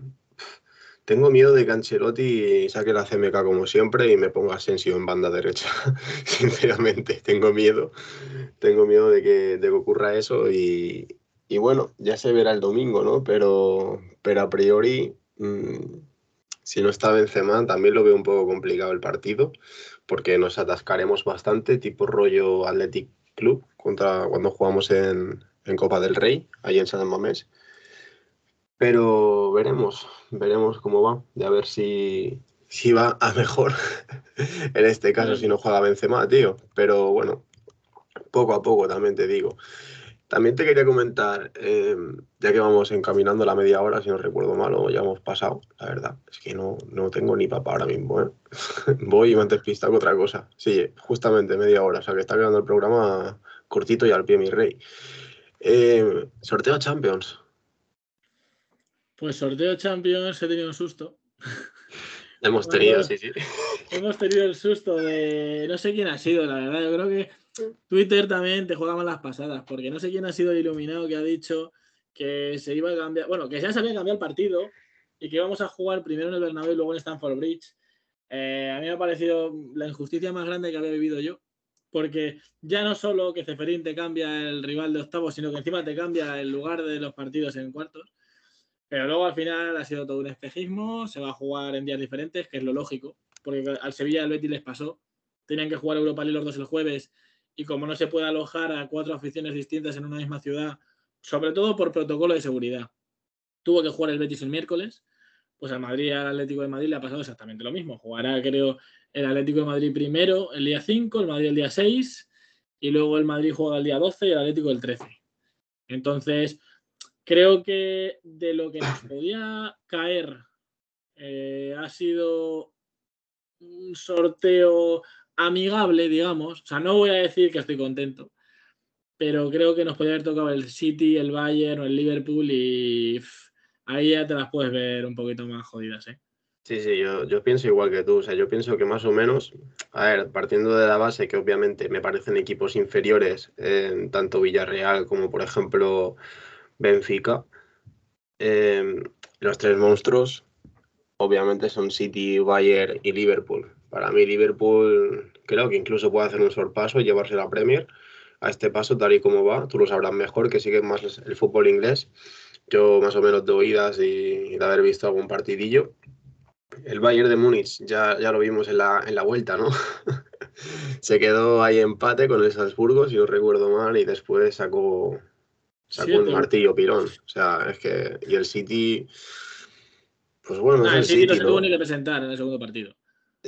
Speaker 1: tengo miedo de que Ancelotti saque la CMK como siempre y me ponga Asensio en banda derecha. Sinceramente, tengo miedo. Tengo miedo de que, de ocurra eso y, bueno, ya se verá el domingo, ¿no? Pero, pero a priori, mm, si no está Benzema, también lo veo un poco complicado el partido porque nos atascaremos bastante, tipo rollo Athletic Club, contra cuando jugamos en, Copa del Rey, ahí en San Mamés. Pero veremos, veremos cómo va, y a ver si, si va a mejor. en este caso, si no juega Benzema, tío. Pero bueno, poco a poco también te digo. También te quería comentar, em, ya que vamos encaminando la media hora, si no recuerdo mal, o ya hemos pasado, la verdad, es que no, no tengo ni papá ahora mismo, ¿eh? Voy y me antes pista otra cosa. Sí, justamente media hora, o sea que está quedando el programa cortito y al pie, mi rey. Em, sorteo Champions.
Speaker 2: Pues sorteo Champions he tenido un susto.
Speaker 1: Hemos tenido, sí, sí.
Speaker 2: Hemos tenido el susto de. No sé quién ha sido, la verdad. Yo creo que Twitter también te juega las pasadas, porque no sé quién ha sido el iluminado que ha dicho que se iba a cambiar, bueno, que ya se había cambiado el partido y que íbamos a jugar primero en el Bernabéu y luego en Stanford Bridge. Eh, a mí me ha parecido la injusticia más grande que había vivido yo, porque ya no solo que Ceferín te cambia el rival de octavos, sino que encima te cambia el lugar de los partidos en cuartos. Pero luego al final ha sido todo un espejismo, se va a jugar en días diferentes, que es lo lógico, porque al Sevilla al Betis les pasó. Tenían que jugar Europa League los dos el jueves y como no se puede alojar a cuatro aficiones distintas en una misma ciudad, sobre todo por protocolo de seguridad, tuvo que jugar el Betis el miércoles, pues al Madrid al Atlético de Madrid le ha pasado exactamente lo mismo. Jugará, creo, el Atlético de Madrid primero el día 5, el Madrid el día 6, y luego el Madrid juega el día 12 y el Atlético el 13. Entonces, creo que de lo que nos podía caer eh, ha sido un sorteo amigable, digamos. O sea, no voy a decir que estoy contento, pero creo que nos podría haber tocado el City, el Bayern o el Liverpool y ahí ya te las puedes ver un poquito más jodidas, ¿eh?
Speaker 1: Sí, sí, yo, yo, pienso igual que tú. O sea, yo pienso que más o menos, a ver, partiendo de la base que obviamente me parecen equipos inferiores, en tanto Villarreal como por ejemplo Benfica, em, los tres monstruos obviamente son City, Bayern y Liverpool. Para mí Liverpool creo que incluso puede hacer un sorpaso y llevarse la Premier a este paso tal y como va. Tú lo sabrás mejor que sigue más el fútbol inglés. Yo más o menos de oídas y de haber visto algún partidillo. El Bayern de Múnich ya, ya lo vimos en la, en la vuelta, ¿no? Se quedó ahí empate con el Salzburgo, si no recuerdo mal, y después sacó, sacó un martillo pirón. O sea, es que. Y el City. Pues bueno,
Speaker 2: ah, el City, no se tuvo ni que presentar en el segundo partido.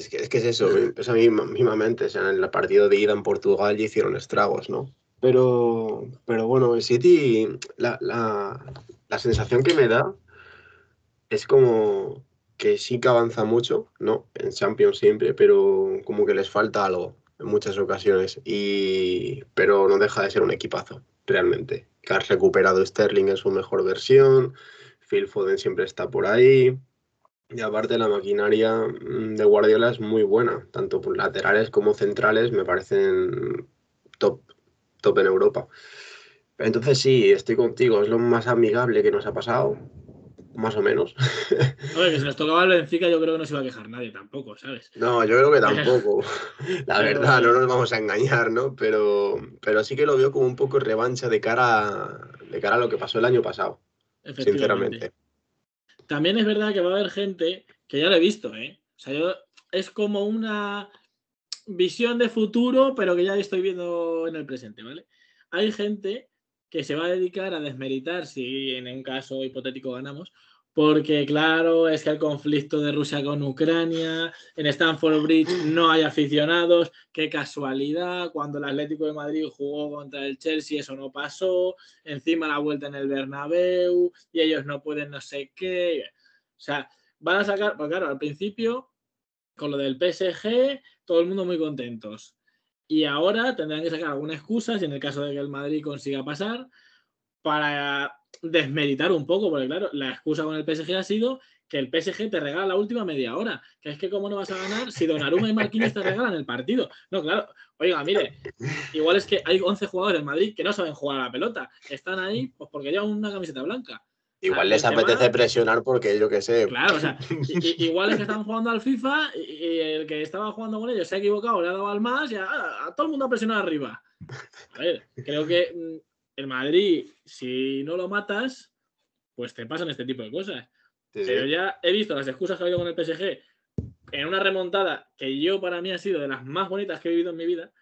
Speaker 1: Es que, es que es eso, esa misma, mente. O sea, en el partido de ida en Portugal ya hicieron estragos, ¿no? Pero, pero bueno, el City, la, la, sensación que me da es como que sí que avanza mucho, ¿no? En Champions siempre, pero como que les falta algo en muchas ocasiones. Y, pero no deja de ser un equipazo, realmente. Que has recuperado Sterling en su mejor versión, Phil Foden siempre está por ahí. Y aparte la maquinaria mm, de Guardiola es muy buena, tanto por laterales como centrales me parecen top, top en Europa. Entonces sí, estoy contigo, es lo más amigable que nos ha pasado, más o menos.
Speaker 2: Oye, que si nos tocaba el Benfica yo creo que no se iba a quejar nadie tampoco, ¿sabes?
Speaker 1: No, yo creo que tampoco. La verdad, no nos vamos a engañar, ¿no? Pero, pero sí que lo veo como un poco revancha de cara, de cara a lo que pasó el año pasado, sinceramente.
Speaker 2: También es verdad que va a haber gente que ya lo he visto, ¿eh? O sea, yo, es como una visión de futuro, pero que ya estoy viendo en el presente, ¿vale? Hay gente que se va a dedicar a desmeritar si en un caso hipotético ganamos, porque claro, es que el conflicto de Rusia con Ucrania, en Stanford Bridge no hay aficionados, qué casualidad, cuando el Atlético de Madrid jugó contra el Chelsea eso no pasó, encima la vuelta en el Bernabéu y ellos no pueden no sé qué. O sea, van a sacar, pues claro, al principio, con lo del PSG, todo el mundo muy contentos. Y ahora tendrán que sacar alguna excusa, si en el caso de que el Madrid consiga pasar, para desmeritar un poco, porque claro, la excusa con el PSG ha sido que el PSG te regala la última media hora. Que es que cómo no vas a ganar si Donnarumma y Marquinhos te regalan el partido. No, claro. Oiga, mire, igual es que hay 11 jugadores en Madrid que no saben jugar a la pelota. Están ahí pues porque llevan una camiseta blanca.
Speaker 1: Igual les apetece presionar porque yo qué sé.
Speaker 2: Claro, o sea, igual es que están jugando al FIFA y, el que estaba jugando con ellos se ha equivocado, le ha dado al más y a, todo el mundo ha presionado arriba. A ver, creo que mm, el Madrid, si no lo matas, pues te pasan este tipo de cosas. Pero ya he visto las excusas que ha habido con el PSG en una remontada que yo para mí ha sido de las más bonitas que he vivido en mi vida.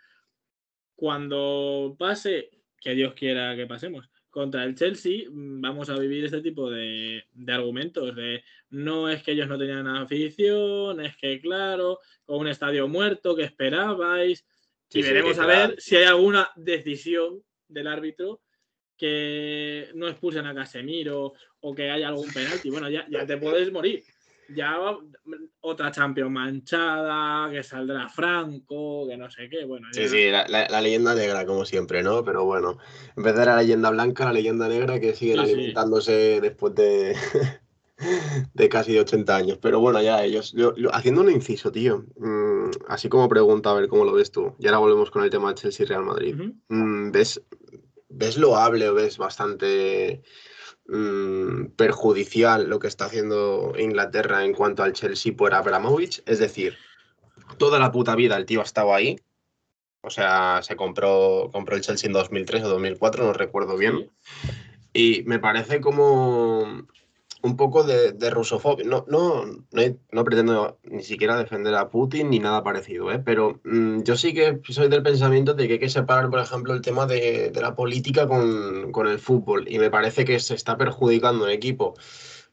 Speaker 2: Cuando pase, que Dios quiera que pasemos, contra el Chelsea, mm, vamos a vivir este tipo de, argumentos de no es que ellos no tenían afición, es que claro, con un estadio muerto que esperabais. y veremos a ver si hay alguna decisión del árbitro que no expulsen a Casemiro o que haya algún penalti. Bueno, ya, ya te puedes morir. Ya otra Champions manchada, que saldrá Franco, que no sé qué. Bueno,
Speaker 1: sí, sí, la, leyenda negra, como siempre, ¿no? Pero bueno, en vez de la leyenda blanca, la leyenda negra que sigue alimentándose después de, de casi 80 años. Pero bueno, ya ellos. haciendo un inciso, tío. Mm, así como pregunta, a ver cómo lo ves tú. Y ahora volvemos con el tema de Chelsea Real Madrid. Mm, ¿Ves, ¿Ves loable o ves bastante mm, perjudicial lo que está haciendo Inglaterra en cuanto al Chelsea por Abramovich? Es decir, toda la puta vida el tío ha estado ahí. O sea, se compró, compró el Chelsea en 2003 o 2004, no recuerdo bien. Y me parece como un poco de, de rusofobia. No, no, no, pretendo ni siquiera defender a Putin ni nada parecido, ¿eh? pero mm, yo sí que soy del pensamiento de que hay que separar, por ejemplo, el tema de, la política con, con, el fútbol. Y me parece que se está perjudicando un equipo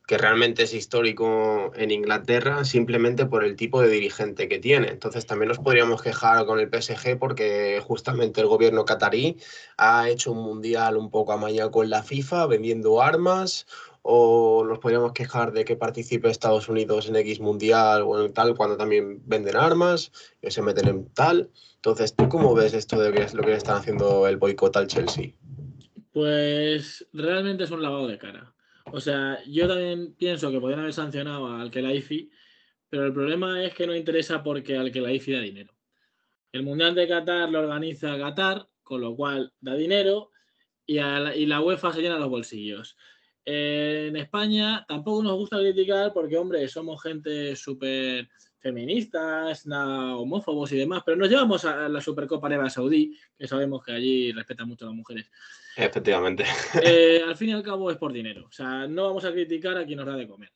Speaker 1: que realmente es histórico en Inglaterra simplemente por el tipo de dirigente que tiene. Entonces también nos podríamos quejar con el PSG porque justamente el gobierno catarí ha hecho un mundial un poco amañado con la FIFA vendiendo armas o nos podríamos quejar de que participe Estados Unidos en X Mundial o en tal, cuando también venden armas, que se meten en tal. Entonces, ¿tú cómo ves esto de que es lo que están haciendo el boicot al Chelsea?
Speaker 2: Pues realmente es un lavado de cara. O sea, yo también pienso que podrían haber sancionado al que la IFI, pero el problema es que no interesa porque al que la IFI da dinero. El Mundial de Qatar lo organiza Qatar, con lo cual da dinero y, y la UEFA se llena los bolsillos en España tampoco nos gusta criticar porque, hombre, somos gente súper feministas, nada homófobos y demás, pero nos llevamos a la Supercopa Arabia Saudí, que sabemos que allí respetan mucho a las mujeres.
Speaker 1: Efectivamente.
Speaker 2: Eh, al fin y al cabo es por dinero, o sea, no vamos a criticar a quien nos da de comer.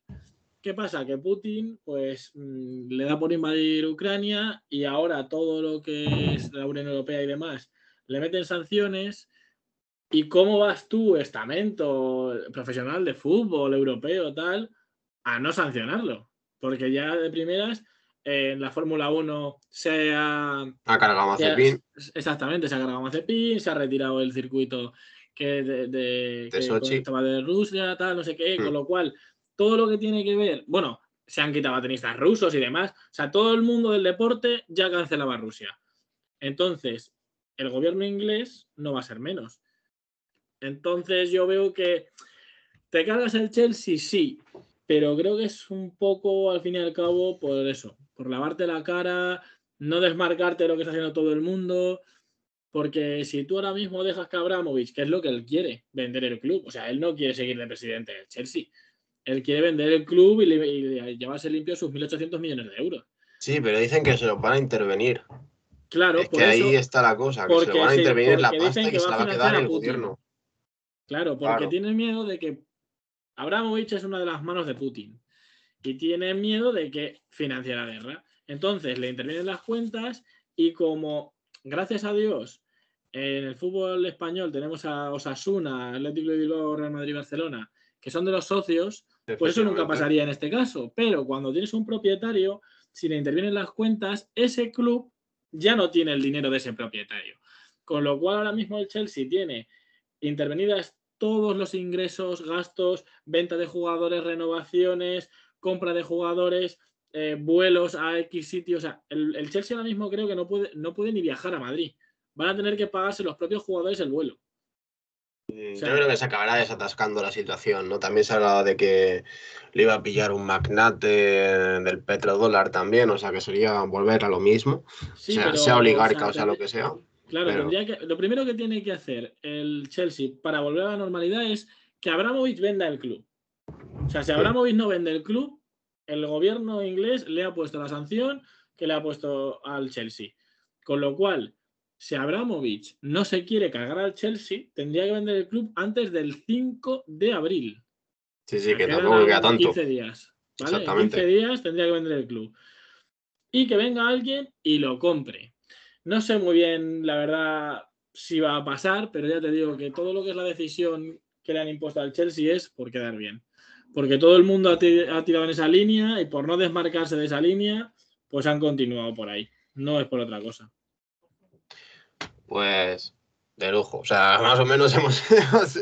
Speaker 2: ¿Qué pasa? Que Putin, pues, mm, le da por invadir Ucrania y ahora todo lo que es la Unión Europea y demás le meten sanciones ¿Y cómo vas tú, estamento profesional de fútbol europeo, tal, a no sancionarlo? Porque ya de primeras, en la Fórmula 1 se ha...
Speaker 1: Ha cargado Mazepin.
Speaker 2: Exactamente, se ha cargado Mazepin, se ha retirado el circuito que de, de, de Rusia, tal, no sé qué, con hmm. lo cual, todo lo que tiene que ver, bueno, se han quitado a tenistas rusos y demás, o sea, todo el mundo del deporte ya cancelaba Rusia. Entonces, el gobierno inglés no va a ser menos. Entonces yo veo que te cargas el Chelsea, sí, pero creo que es un poco al fin y al cabo por eso, por lavarte la cara, no desmarcarte de lo que está haciendo todo el mundo, porque si tú ahora mismo dejas que Abramovich, que es lo que él quiere, vender el club, o sea, él no quiere seguir de presidente del Chelsea, él quiere vender el club y, llevarse limpio sus 1.800 millones de euros.
Speaker 1: Sí, pero dicen que se los van a intervenir.
Speaker 2: Claro,
Speaker 1: es que ahí está la cosa, que se lo van a intervenir la pasta y que se la va a quedar el gobierno.
Speaker 2: Claro, porque tienen miedo de que Abramovich es una de las manos de Putin y tienen miedo de que financie la guerra. Entonces le intervienen las cuentas y como, gracias a Dios, en el fútbol español tenemos a Osasuna, Atlético de Bilbao, Real Madrid, Barcelona, que son de los socios, pues eso nunca pasaría en este caso. Pero cuando tienes un propietario, si le intervienen las cuentas, ese club ya no tiene el dinero de ese propietario. Con lo cual ahora mismo el Chelsea tiene intervenidas todos los ingresos, gastos, venta de jugadores, renovaciones, compra de jugadores, eh, vuelos a X sitios. O sea, el, Chelsea ahora mismo creo que no puede, no puede ni viajar a Madrid. Van a tener que pagarse los propios jugadores el vuelo.
Speaker 1: Mm, yo creo que se acabará desatascando la situación, ¿no? También se hablaba de que le iba a pillar un magnate del petrodólar también, o sea que sería volver a lo mismo, sea, oligarca o sea, lo que sea.
Speaker 2: Claro, lo primero que tiene que hacer el Chelsea para volver a la normalidad es que Abramovich venda el club. O sea, si Abramovich no vende el club, el gobierno inglés le ha puesto la sanción que le ha puesto al Chelsea. Con lo cual, si Abramovich no se quiere cargar al Chelsea, tendría que vender el club antes del 5 de abril.
Speaker 1: Sí, sí, que tampoco queda tanto.
Speaker 2: 15 días. ¿vale? 15 días tendría que vender el club. Y que venga alguien y lo compre. No sé muy bien, la verdad, si va a pasar, pero ya te digo que todo lo que es la decisión que le han impuesto al Chelsea es por quedar bien. Porque todo el mundo ha tirado en esa línea y por no desmarcarse de esa línea, pues han continuado por ahí. No es por otra cosa.
Speaker 1: Pues de lujo. O sea, más o menos hemos,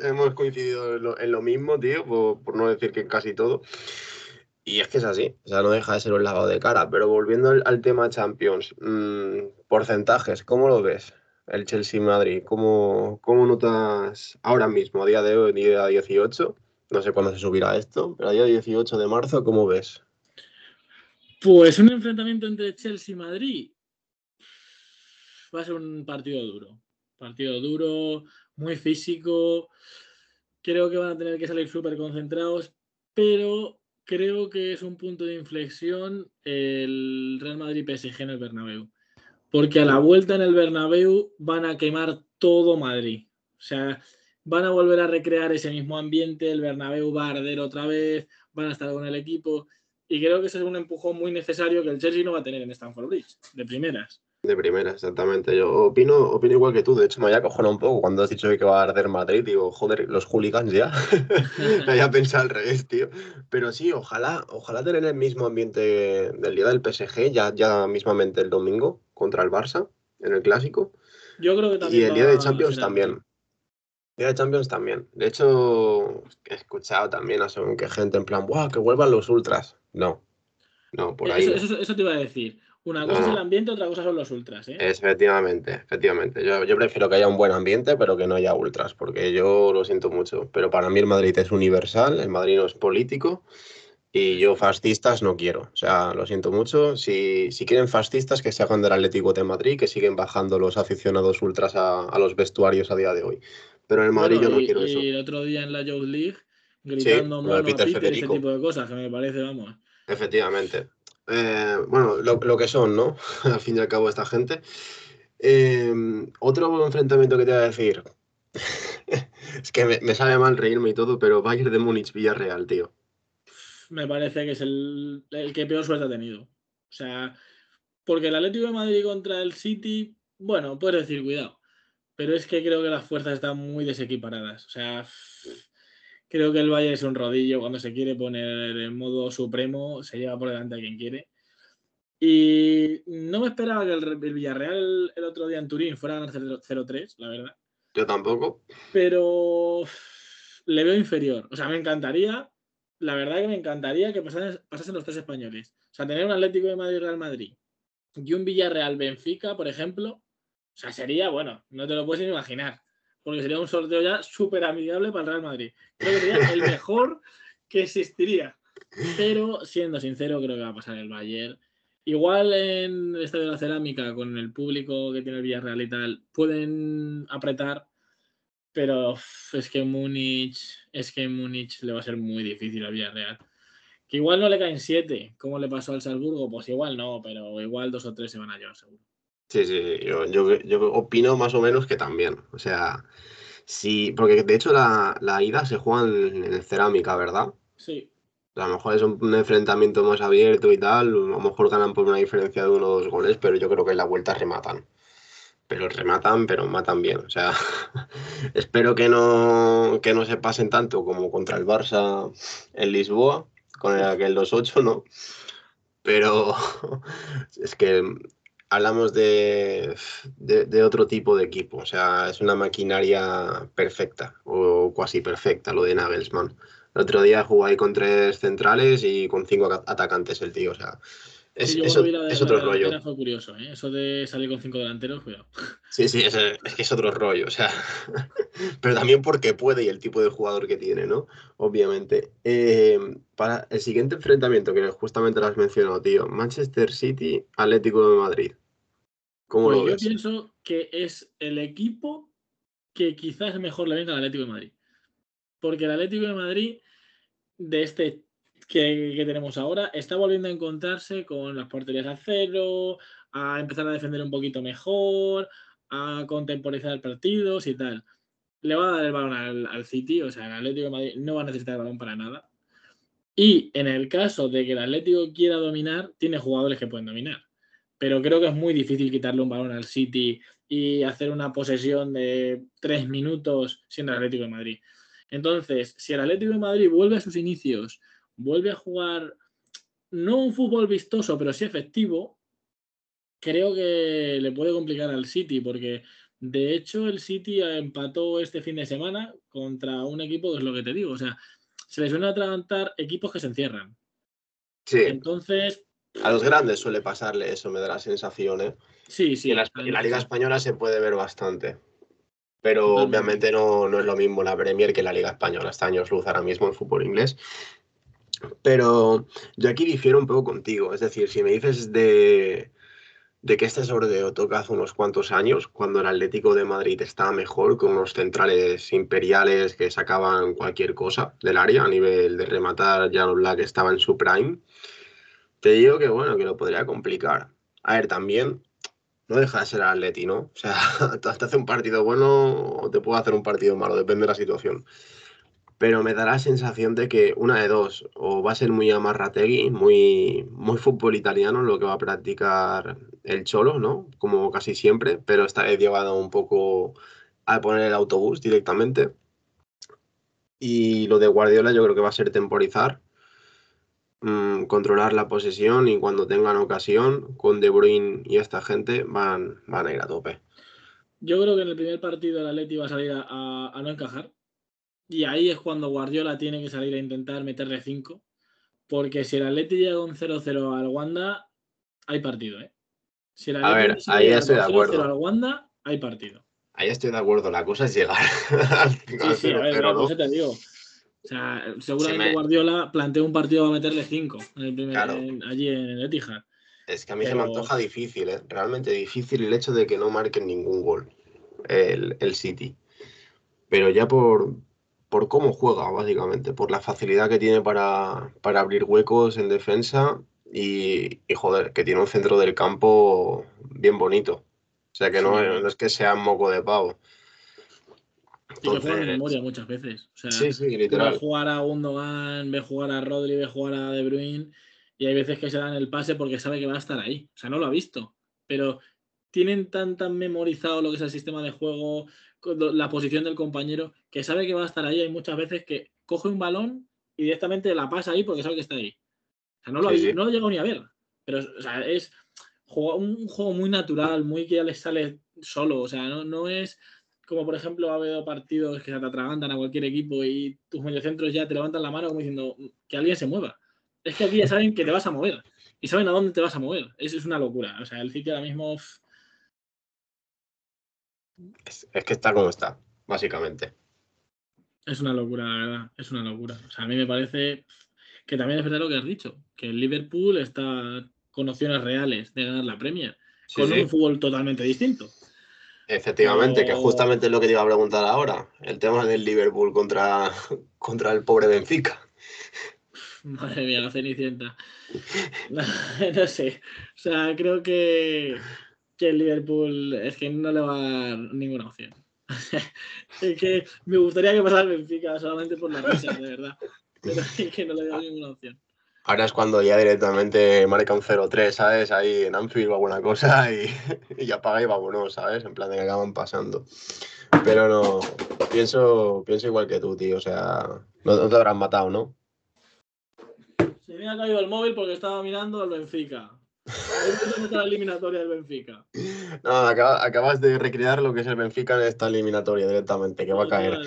Speaker 1: hemos coincidido en lo, mismo, tío, por, no decir que casi todo. Y es que es así, o sea, no deja de ser un lavado de cara. Pero volviendo al, tema Champions, mm, porcentajes, ¿cómo lo ves? El Chelsea-Madrid, ¿cómo, ¿cómo notas ahora mismo, a día de hoy, día 18? No sé cuándo se subirá esto, pero a día 18 de marzo, ¿cómo ves?
Speaker 2: Pues un enfrentamiento entre Chelsea y Madrid va a ser un partido duro. Partido duro, muy físico. Creo que van a tener que salir súper concentrados, pero creo que es un punto de inflexión el Real Madrid-PSG en el Bernabéu. Porque a la vuelta en el Bernabéu van a quemar todo Madrid. O sea, van a volver a recrear ese mismo ambiente, el Bernabéu va a arder otra vez, van a estar con el equipo. Y creo que ese es un empujón muy necesario que el Chelsea no va a tener en Stamford Bridge, de primeras.
Speaker 1: De primeras, exactamente. Yo opino, opino igual que tú. De hecho, me había cojonado un poco cuando has dicho que va a arder Madrid. Digo, joder, los hooligans ya. me había pensado al revés, tío. Pero sí, ojalá, ojalá tener el mismo ambiente del día del PSG, ya, ya mismamente el domingo, contra el Barça, en el clásico.
Speaker 2: Yo creo que también.
Speaker 1: Y el día de Champions también. El día de Champions también. De hecho, he escuchado también a según que gente en plan, ¡buah, que vuelvan los ultras! No. No, por ahí.
Speaker 2: Eso, te iba a decir. Una cosa es el ambiente, otra cosa son los ultras. ¿eh?
Speaker 1: Efectivamente, efectivamente. Yo, yo, prefiero que haya un buen ambiente, pero que no haya ultras, porque yo lo siento mucho. Pero para mí el Madrid es universal, el Madrid no es político y yo fascistas no quiero. O sea, lo siento mucho. Si, si quieren fascistas, que se hagan del Atlético de Madrid, que siguen bajando los aficionados ultras a, a los vestuarios a día de hoy. Pero en el Madrid yo no quiero eso.
Speaker 2: Y el otro día en la Youth League, gritando sí, Peter, ese tipo de cosas, que me parece, vamos.
Speaker 1: Efectivamente. Eh, bueno, lo, que son, ¿no? al fin y al cabo, esta gente. Em, otro enfrentamiento que te voy a decir. es que me, sabe mal reírme y todo, pero Bayern de Múnich Villarreal, tío.
Speaker 2: Me parece que es el, que peor suerte ha tenido. O sea, porque el Atlético de Madrid contra el City, bueno, puedes decir cuidado. Pero es que creo que las fuerzas están muy desequiparadas. O sea, Creo que el Valle es un rodillo cuando se quiere poner en modo supremo, se lleva por delante a quien quiere. Y no me esperaba que el, Villarreal el otro día en Turín fuera a ganar 0-3, la verdad.
Speaker 1: Yo tampoco.
Speaker 2: Pero le veo inferior. O sea, me encantaría, la verdad que me encantaría que pasasen, pasasen los tres españoles. O sea, tener un Atlético de Madrid-Real Madrid y un Villarreal-Benfica, por ejemplo, o sea, sería, bueno, no te lo puedes ni imaginar porque sería un sorteo ya súper amigable para el Real Madrid. Creo que sería el mejor que existiría. Pero siendo sincero, creo que va a pasar el Bayern. Igual en el Estadio de la Cerámica, con el público que tiene el Villarreal y tal, pueden apretar, pero es que Múnich, es que Múnich le va a ser muy difícil al Villarreal. Que igual no le caen siete, como le pasó al Salzburgo, pues igual no, pero igual dos o tres se van a llevar seguro.
Speaker 1: Sí, sí, yo, yo, opino más o menos que también. O sea, sí, porque de hecho la, ida se juega en, cerámica, ¿verdad?
Speaker 2: Sí.
Speaker 1: A lo mejor es un, enfrentamiento más abierto y tal, a lo mejor ganan por una diferencia de uno o dos goles, pero yo creo que en la vuelta rematan. Pero rematan, pero matan bien. O sea, espero que no, que no se pasen tanto como contra el Barça en Lisboa, con el, aquel 2-8, ¿no? Pero es que hablamos de, de, otro tipo de equipo. O sea, es una maquinaria perfecta o casi perfecta lo de Nagelsmann. El otro día jugó ahí con tres centrales y con cinco atacantes el tío. O sea, Es,
Speaker 2: Sí, la la
Speaker 1: otro rollo.
Speaker 2: Fue curioso, ¿eh? Eso de salir con cinco delanteros, cuidado.
Speaker 1: Sí, sí, es, es que es otro rollo, o sea, pero también porque puede y el tipo de jugador que tiene, ¿no? Obviamente. Eh, para el siguiente enfrentamiento, que justamente lo has mencionado, tío, Manchester City, Atlético de Madrid. ¿Cómo
Speaker 2: Pues
Speaker 1: lo
Speaker 2: yo
Speaker 1: ves?
Speaker 2: pienso que es el equipo que quizás mejor le venga al Atlético de Madrid. Porque el Atlético de Madrid, de este que, que tenemos ahora, está volviendo a encontrarse con las porterías a cero, a empezar a defender un poquito mejor, a contemporizar partidos y tal. Le va a dar el balón al, al City, o sea, el Atlético de Madrid no va a necesitar el balón para nada. Y en el caso de que el Atlético quiera dominar, tiene jugadores que pueden dominar. Pero creo que es muy difícil quitarle un balón al City y hacer una posesión de tres minutos siendo el Atlético de Madrid. Entonces, si el Atlético de Madrid vuelve a sus inicios, vuelve a jugar no un fútbol vistoso, pero sí efectivo, creo que le puede complicar al City, porque de hecho el City empató este fin de semana contra un equipo que es lo que te digo, o sea, se les suelen atragantar equipos que se encierran.
Speaker 1: Sí,
Speaker 2: Entonces,
Speaker 1: a los grandes suele pasarle eso, me da la sensación, ¿eh?
Speaker 2: sí, sí.
Speaker 1: en la, en la Liga Española se puede ver bastante. Pero
Speaker 2: Totalmente.
Speaker 1: obviamente no, no es lo mismo la Premier que la Liga Española. Está años luz ahora mismo el fútbol inglés. Pero yo aquí difiero un poco contigo. Es decir, si me dices de, de que este sorteo toca hace unos cuantos años, cuando el Atlético de Madrid estaba mejor, con unos centrales imperiales que sacaban cualquier cosa del área a nivel de rematar, ya Black estaba en su prime, te digo que bueno, que lo podría complicar. A ver, también no deja de ser el Atleti, ¿no? O sea, te hace un partido bueno o te puede hacer un partido malo, depende de la situación. Pero me da la sensación de que una de dos, o va a ser muy amarrategui, muy, muy fútbol italiano lo que va a practicar el Cholo, ¿no? Como casi siempre, pero esta vez llevado un poco a poner el autobús directamente. Y lo de Guardiola yo creo que va a ser temporizar, mm, controlar la posesión y cuando tengan ocasión, con De Bruyne y esta gente van, van a ir a tope.
Speaker 2: Yo creo que en el primer partido el Atleti va a salir a, no encajar. Y ahí es cuando Guardiola tiene que salir a intentar meterle 5. Porque si el Atleti llega con 0-0 al Wanda, hay partido, ¿eh? Si el
Speaker 1: A ver, ahí estoy de acuerdo.
Speaker 2: 0-0 al Wanda, hay partido.
Speaker 1: Ahí estoy de acuerdo, la cosa es llegar al
Speaker 2: Sí,
Speaker 1: al
Speaker 2: sí, a ver,
Speaker 1: 0-0,
Speaker 2: claro,
Speaker 1: ¿no?
Speaker 2: te digo. O sea, seguramente
Speaker 1: me-
Speaker 2: Guardiola plantea un partido a meterle 5 en el primer,
Speaker 1: Claro.
Speaker 2: allí en el Etihad.
Speaker 1: Es que a mí se me
Speaker 2: Pero-
Speaker 1: antoja difícil, ¿eh? realmente difícil el hecho de que no marquen ningún gol el, el City. Pero ya por, por cómo juega, básicamente, por la facilidad que tiene para, para abrir huecos en defensa y, y, joder, que tiene un centro del campo bien bonito. O sea que no, es que sea moco de pavo.
Speaker 2: Y que juegan de memoria muchas veces. O sea,
Speaker 1: sí, sí, literal.
Speaker 2: jugar a Gundogan, ves jugar a Rodri, ves jugar a De Bruyne y hay veces que se dan el pase porque sabe que va a estar ahí. O sea, no lo ha visto, pero tienen tan tan memorizado lo que es el sistema de juego, la posición del compañero, que sabe que va a estar ahí. Hay muchas veces que coge un balón y directamente la pasa ahí porque sabe que está ahí. O sea, no lo,
Speaker 1: Sí,
Speaker 2: no lo he llegado ni a ver. Pero o sea, es un juego muy natural, muy que ya les sale solo. O sea, no, no es como por ejemplo ha habido partidos que se te atragantan a cualquier equipo y tus mediocentros ya te levantan la mano como diciendo que alguien se mueva. Es que aquí ya saben que te vas a mover y saben a dónde te vas a mover. Eso es una locura. O sea, el City ahora mismo
Speaker 1: Es, es que está como está, básicamente.
Speaker 2: es una locura, la verdad. Es una locura. O sea, a mí me parece que también es verdad lo que has dicho, que el Liverpool está con opciones reales de ganar la Premier,
Speaker 1: Sí,
Speaker 2: con
Speaker 1: sí.
Speaker 2: un fútbol totalmente distinto.
Speaker 1: Efectivamente, que justamente es lo que te iba a preguntar ahora. El tema del Liverpool contra, contra el pobre Benfica.
Speaker 2: Madre mía, la cenicienta. No, no sé. O sea, creo que, que el Liverpool es que no le va a dar ninguna opción. es que me gustaría que pasara el Benfica solamente por la risa, de verdad. Pero es que no le veo ninguna opción.
Speaker 1: Ahora es cuando ya directamente marca un 0-3, ¿sabes? Ahí en Anfield o alguna cosa y, y ya paga y vámonos, ¿sabes? En plan de que acaban pasando. Pero no, pienso, pienso igual que tú, tío. O sea, no, no te habrán matado, ¿no?
Speaker 2: Se me ha caído el móvil porque estaba mirando al Benfica. La eliminatoria del Benfica.
Speaker 1: No, acaba- acabas de recrear lo que es el Benfica en esta eliminatoria directamente, que va a caer.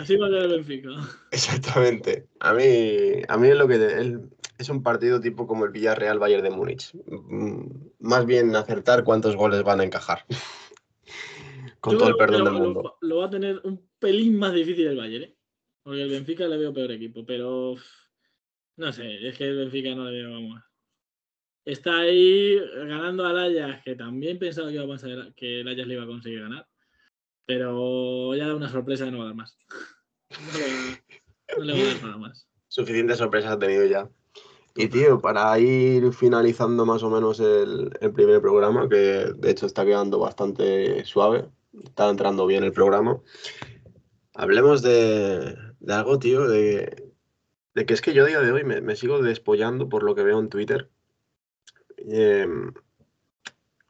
Speaker 2: Así va a caer el Benfica.
Speaker 1: Exactamente. A mí, a mí es lo que el, es un partido tipo como el Villarreal Bayern de Múnich. Mm, más bien acertar cuántos goles van a encajar. Con todo el perdón del mundo.
Speaker 2: Lo, va a tener un pelín más difícil el Bayern, ¿eh? Porque el Benfica le veo peor equipo, pero no sé, es que el Benfica no le veo, vamos. Está ahí ganando al Ajax, que también pensaba que, iba a pasar, que el Ajax le iba a conseguir ganar. Pero ya da una sorpresa y no va a dar más. No le, va a dar nada más.
Speaker 1: Suficientes sorpresas ha tenido ya. Y tío, para ir finalizando más o menos el, primer programa, que de hecho está quedando bastante suave, está entrando bien el programa, hablemos de, algo, tío, de, que es que yo a día de hoy me, sigo despollando por lo que veo en Twitter. Em,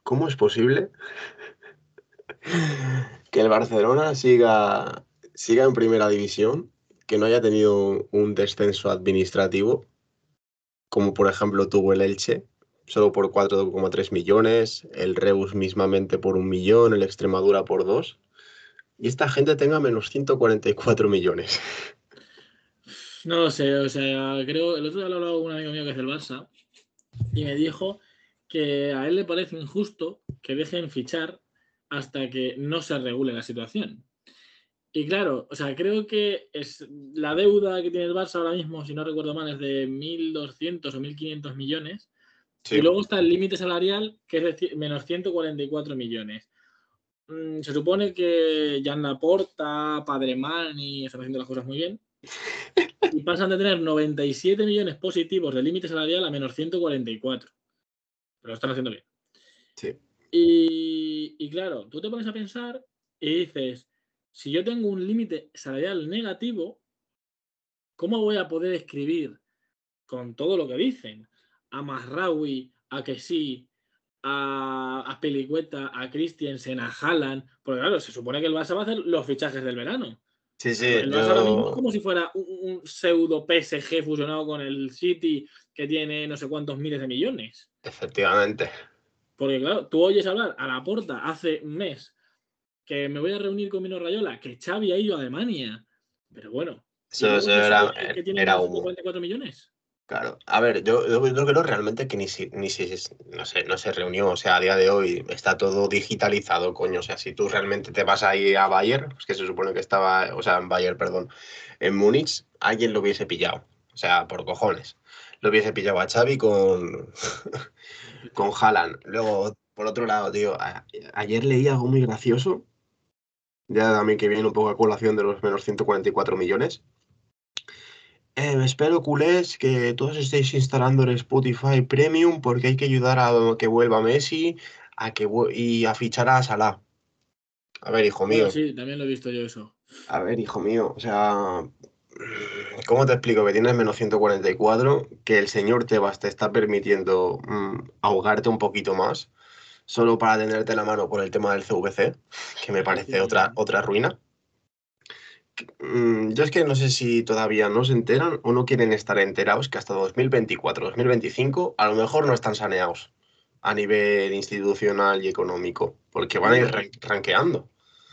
Speaker 1: ¿Cómo es posible que el Barcelona siga, siga en primera división, que no haya tenido un descenso administrativo? como por ejemplo tuvo el Elche, solo por 4,3 millones, el Reus mismamente por un millón, el Extremadura por dos, y esta gente tenga menos 144 millones.
Speaker 2: No lo sé, o sea, creo, el otro día lo hablaba un amigo mío que es del Barça, y me dijo que a él le parece injusto que dejen fichar hasta que no se regule la situación. Y claro, o sea, creo que es la deuda que tiene el Barça ahora mismo, si no recuerdo mal, es de 1.200 o 1.500 millones. Y luego está el límite salarial, que es de menos 144 millones. Mm, se supone que Jan Laporta, Padre Mani están haciendo las cosas muy bien. Y pasan de tener 97 millones positivos de límite salarial a menos 144. Pero lo están haciendo bien.
Speaker 1: Sí.
Speaker 2: Y, y claro, tú te pones a pensar y dices, si yo tengo un límite salarial negativo, ¿cómo voy a poder escribir con todo lo que dicen? A Masraoui, a Kessi, a, a Pelicueta, a Christiansen, a Haaland, porque claro, se supone que el Barça va a hacer los fichajes del verano.
Speaker 1: Sí, sí.
Speaker 2: El Barça ahora mismo es como si fuera un, pseudo PSG fusionado con el City que tiene no sé cuántos miles de millones.
Speaker 1: Efectivamente.
Speaker 2: Porque claro, tú oyes hablar a la porta hace un mes que me voy a reunir con Mino Rayola, que Xavi ha ido a Alemania. Pero bueno.
Speaker 1: Eso, era,
Speaker 2: que tiene
Speaker 1: era
Speaker 2: 54 millones.
Speaker 1: Claro, a ver, yo, yo, creo realmente que ni si, ni si no, sé, no se reunió, o sea, a día de hoy está todo digitalizado, coño, o sea, si tú realmente te vas ahí a Bayern, pues que se supone que estaba, o sea, en Bayern, perdón, en Múnich, alguien lo hubiese pillado, o sea, por cojones, lo hubiese pillado a Xavi con, con Haaland. Luego, por otro lado, tío, ayer leí algo muy gracioso, ya también que viene un poco a colación de los menos 144 millones. Eh, espero, culés, que todos estéis instalando el Spotify Premium porque hay que ayudar a que vuelva Messi a que y a fichar a Salah. A ver, hijo mío.
Speaker 2: sí, también lo he visto yo eso.
Speaker 1: A ver, hijo mío, o sea, ¿cómo te explico que tienes menos 144, que el señor Tebas te está permitiendo mm, ahogarte un poquito más? solo para tenerte la mano por el tema del CVC, que me parece otra, otra ruina. Mm, yo es que no sé si todavía no se enteran o no quieren estar enterados que hasta 2024, 2025 a lo mejor no están saneados a nivel institucional y económico, porque van a ir ranqueando.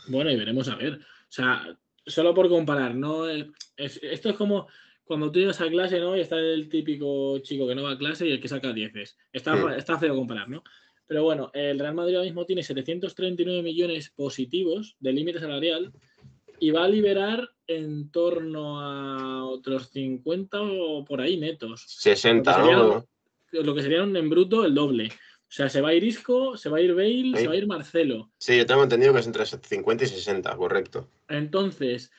Speaker 2: Bueno, y veremos a ver. O sea, solo por comparar, ¿no? esto es como cuando tú ibas a clase, ¿no? Y está el típico chico que no va a clase y el que saca 10. Está, hmm. está feo comparar, ¿no? Pero bueno, el Real Madrid ahora mismo tiene 739 millones positivos de límite salarial y va a liberar en torno a otros 50 o por ahí netos.
Speaker 1: 60, ¿no?
Speaker 2: Lo que sería en bruto el doble. O sea, se va a ir Isco, se va a ir Bale, se va a ir Marcelo.
Speaker 1: Sí, yo tengo entendido que es entre 50 y 60, correcto.
Speaker 2: Entonces,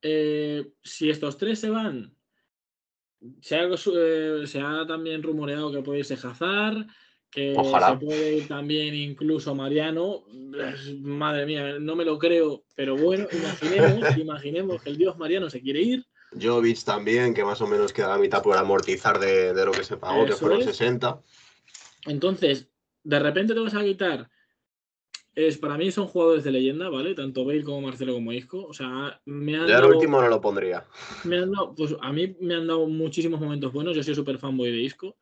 Speaker 2: eh, si estos tres se van, se ha, eh, se ha, también rumoreado que puede irse Hazard, que se puede ir también incluso Mariano. Madre mía, no me lo creo, pero bueno, imaginemos, imaginemos que el dios Mariano se quiere ir.
Speaker 1: Jovic también, que más o menos queda la mitad por amortizar de, lo que se pagó, que fueron 60.
Speaker 2: Entonces, de repente te vas a quitar. Es, para mí son jugadores de leyenda, ¿vale? Tanto Bale como Marcelo como Isco. O sea, me han.
Speaker 1: Ya el último no lo pondría.
Speaker 2: Me han dado, pues a mí me han dado muchísimos momentos buenos. Yo soy súper fanboy de Isco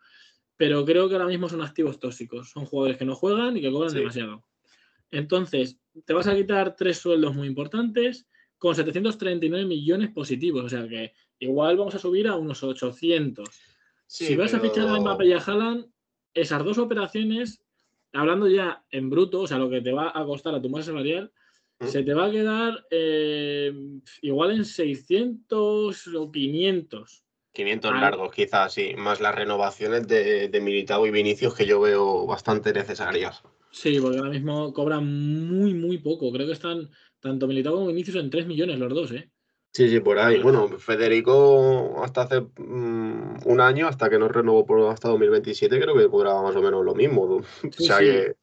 Speaker 2: pero creo que ahora mismo son activos tóxicos. Son jugadores que no juegan y que cobran demasiado. Entonces, te vas a quitar tres sueldos muy importantes con 739 millones positivos. O sea que igual vamos a subir a unos 800. si vas a fichar a Mbappé y a Haaland, esas dos operaciones, hablando ya en bruto, o sea, lo que te va a costar a tu masa salarial, ¿Mm? se te va a quedar eh, igual en 600 o 500.
Speaker 1: 500 largos, quizás, sí, más las renovaciones de, de Militao y Vinicius que yo veo bastante necesarias.
Speaker 2: Sí, porque ahora mismo cobran muy, muy poco. Creo que están tanto Militao como Vinicius en 3 millones los dos, ¿eh?
Speaker 1: Sí, sí, por ahí. Bueno, Federico hasta hace mm, un año, hasta que no renovó por hasta 2027, creo que cobraba más o menos lo mismo. o sea que...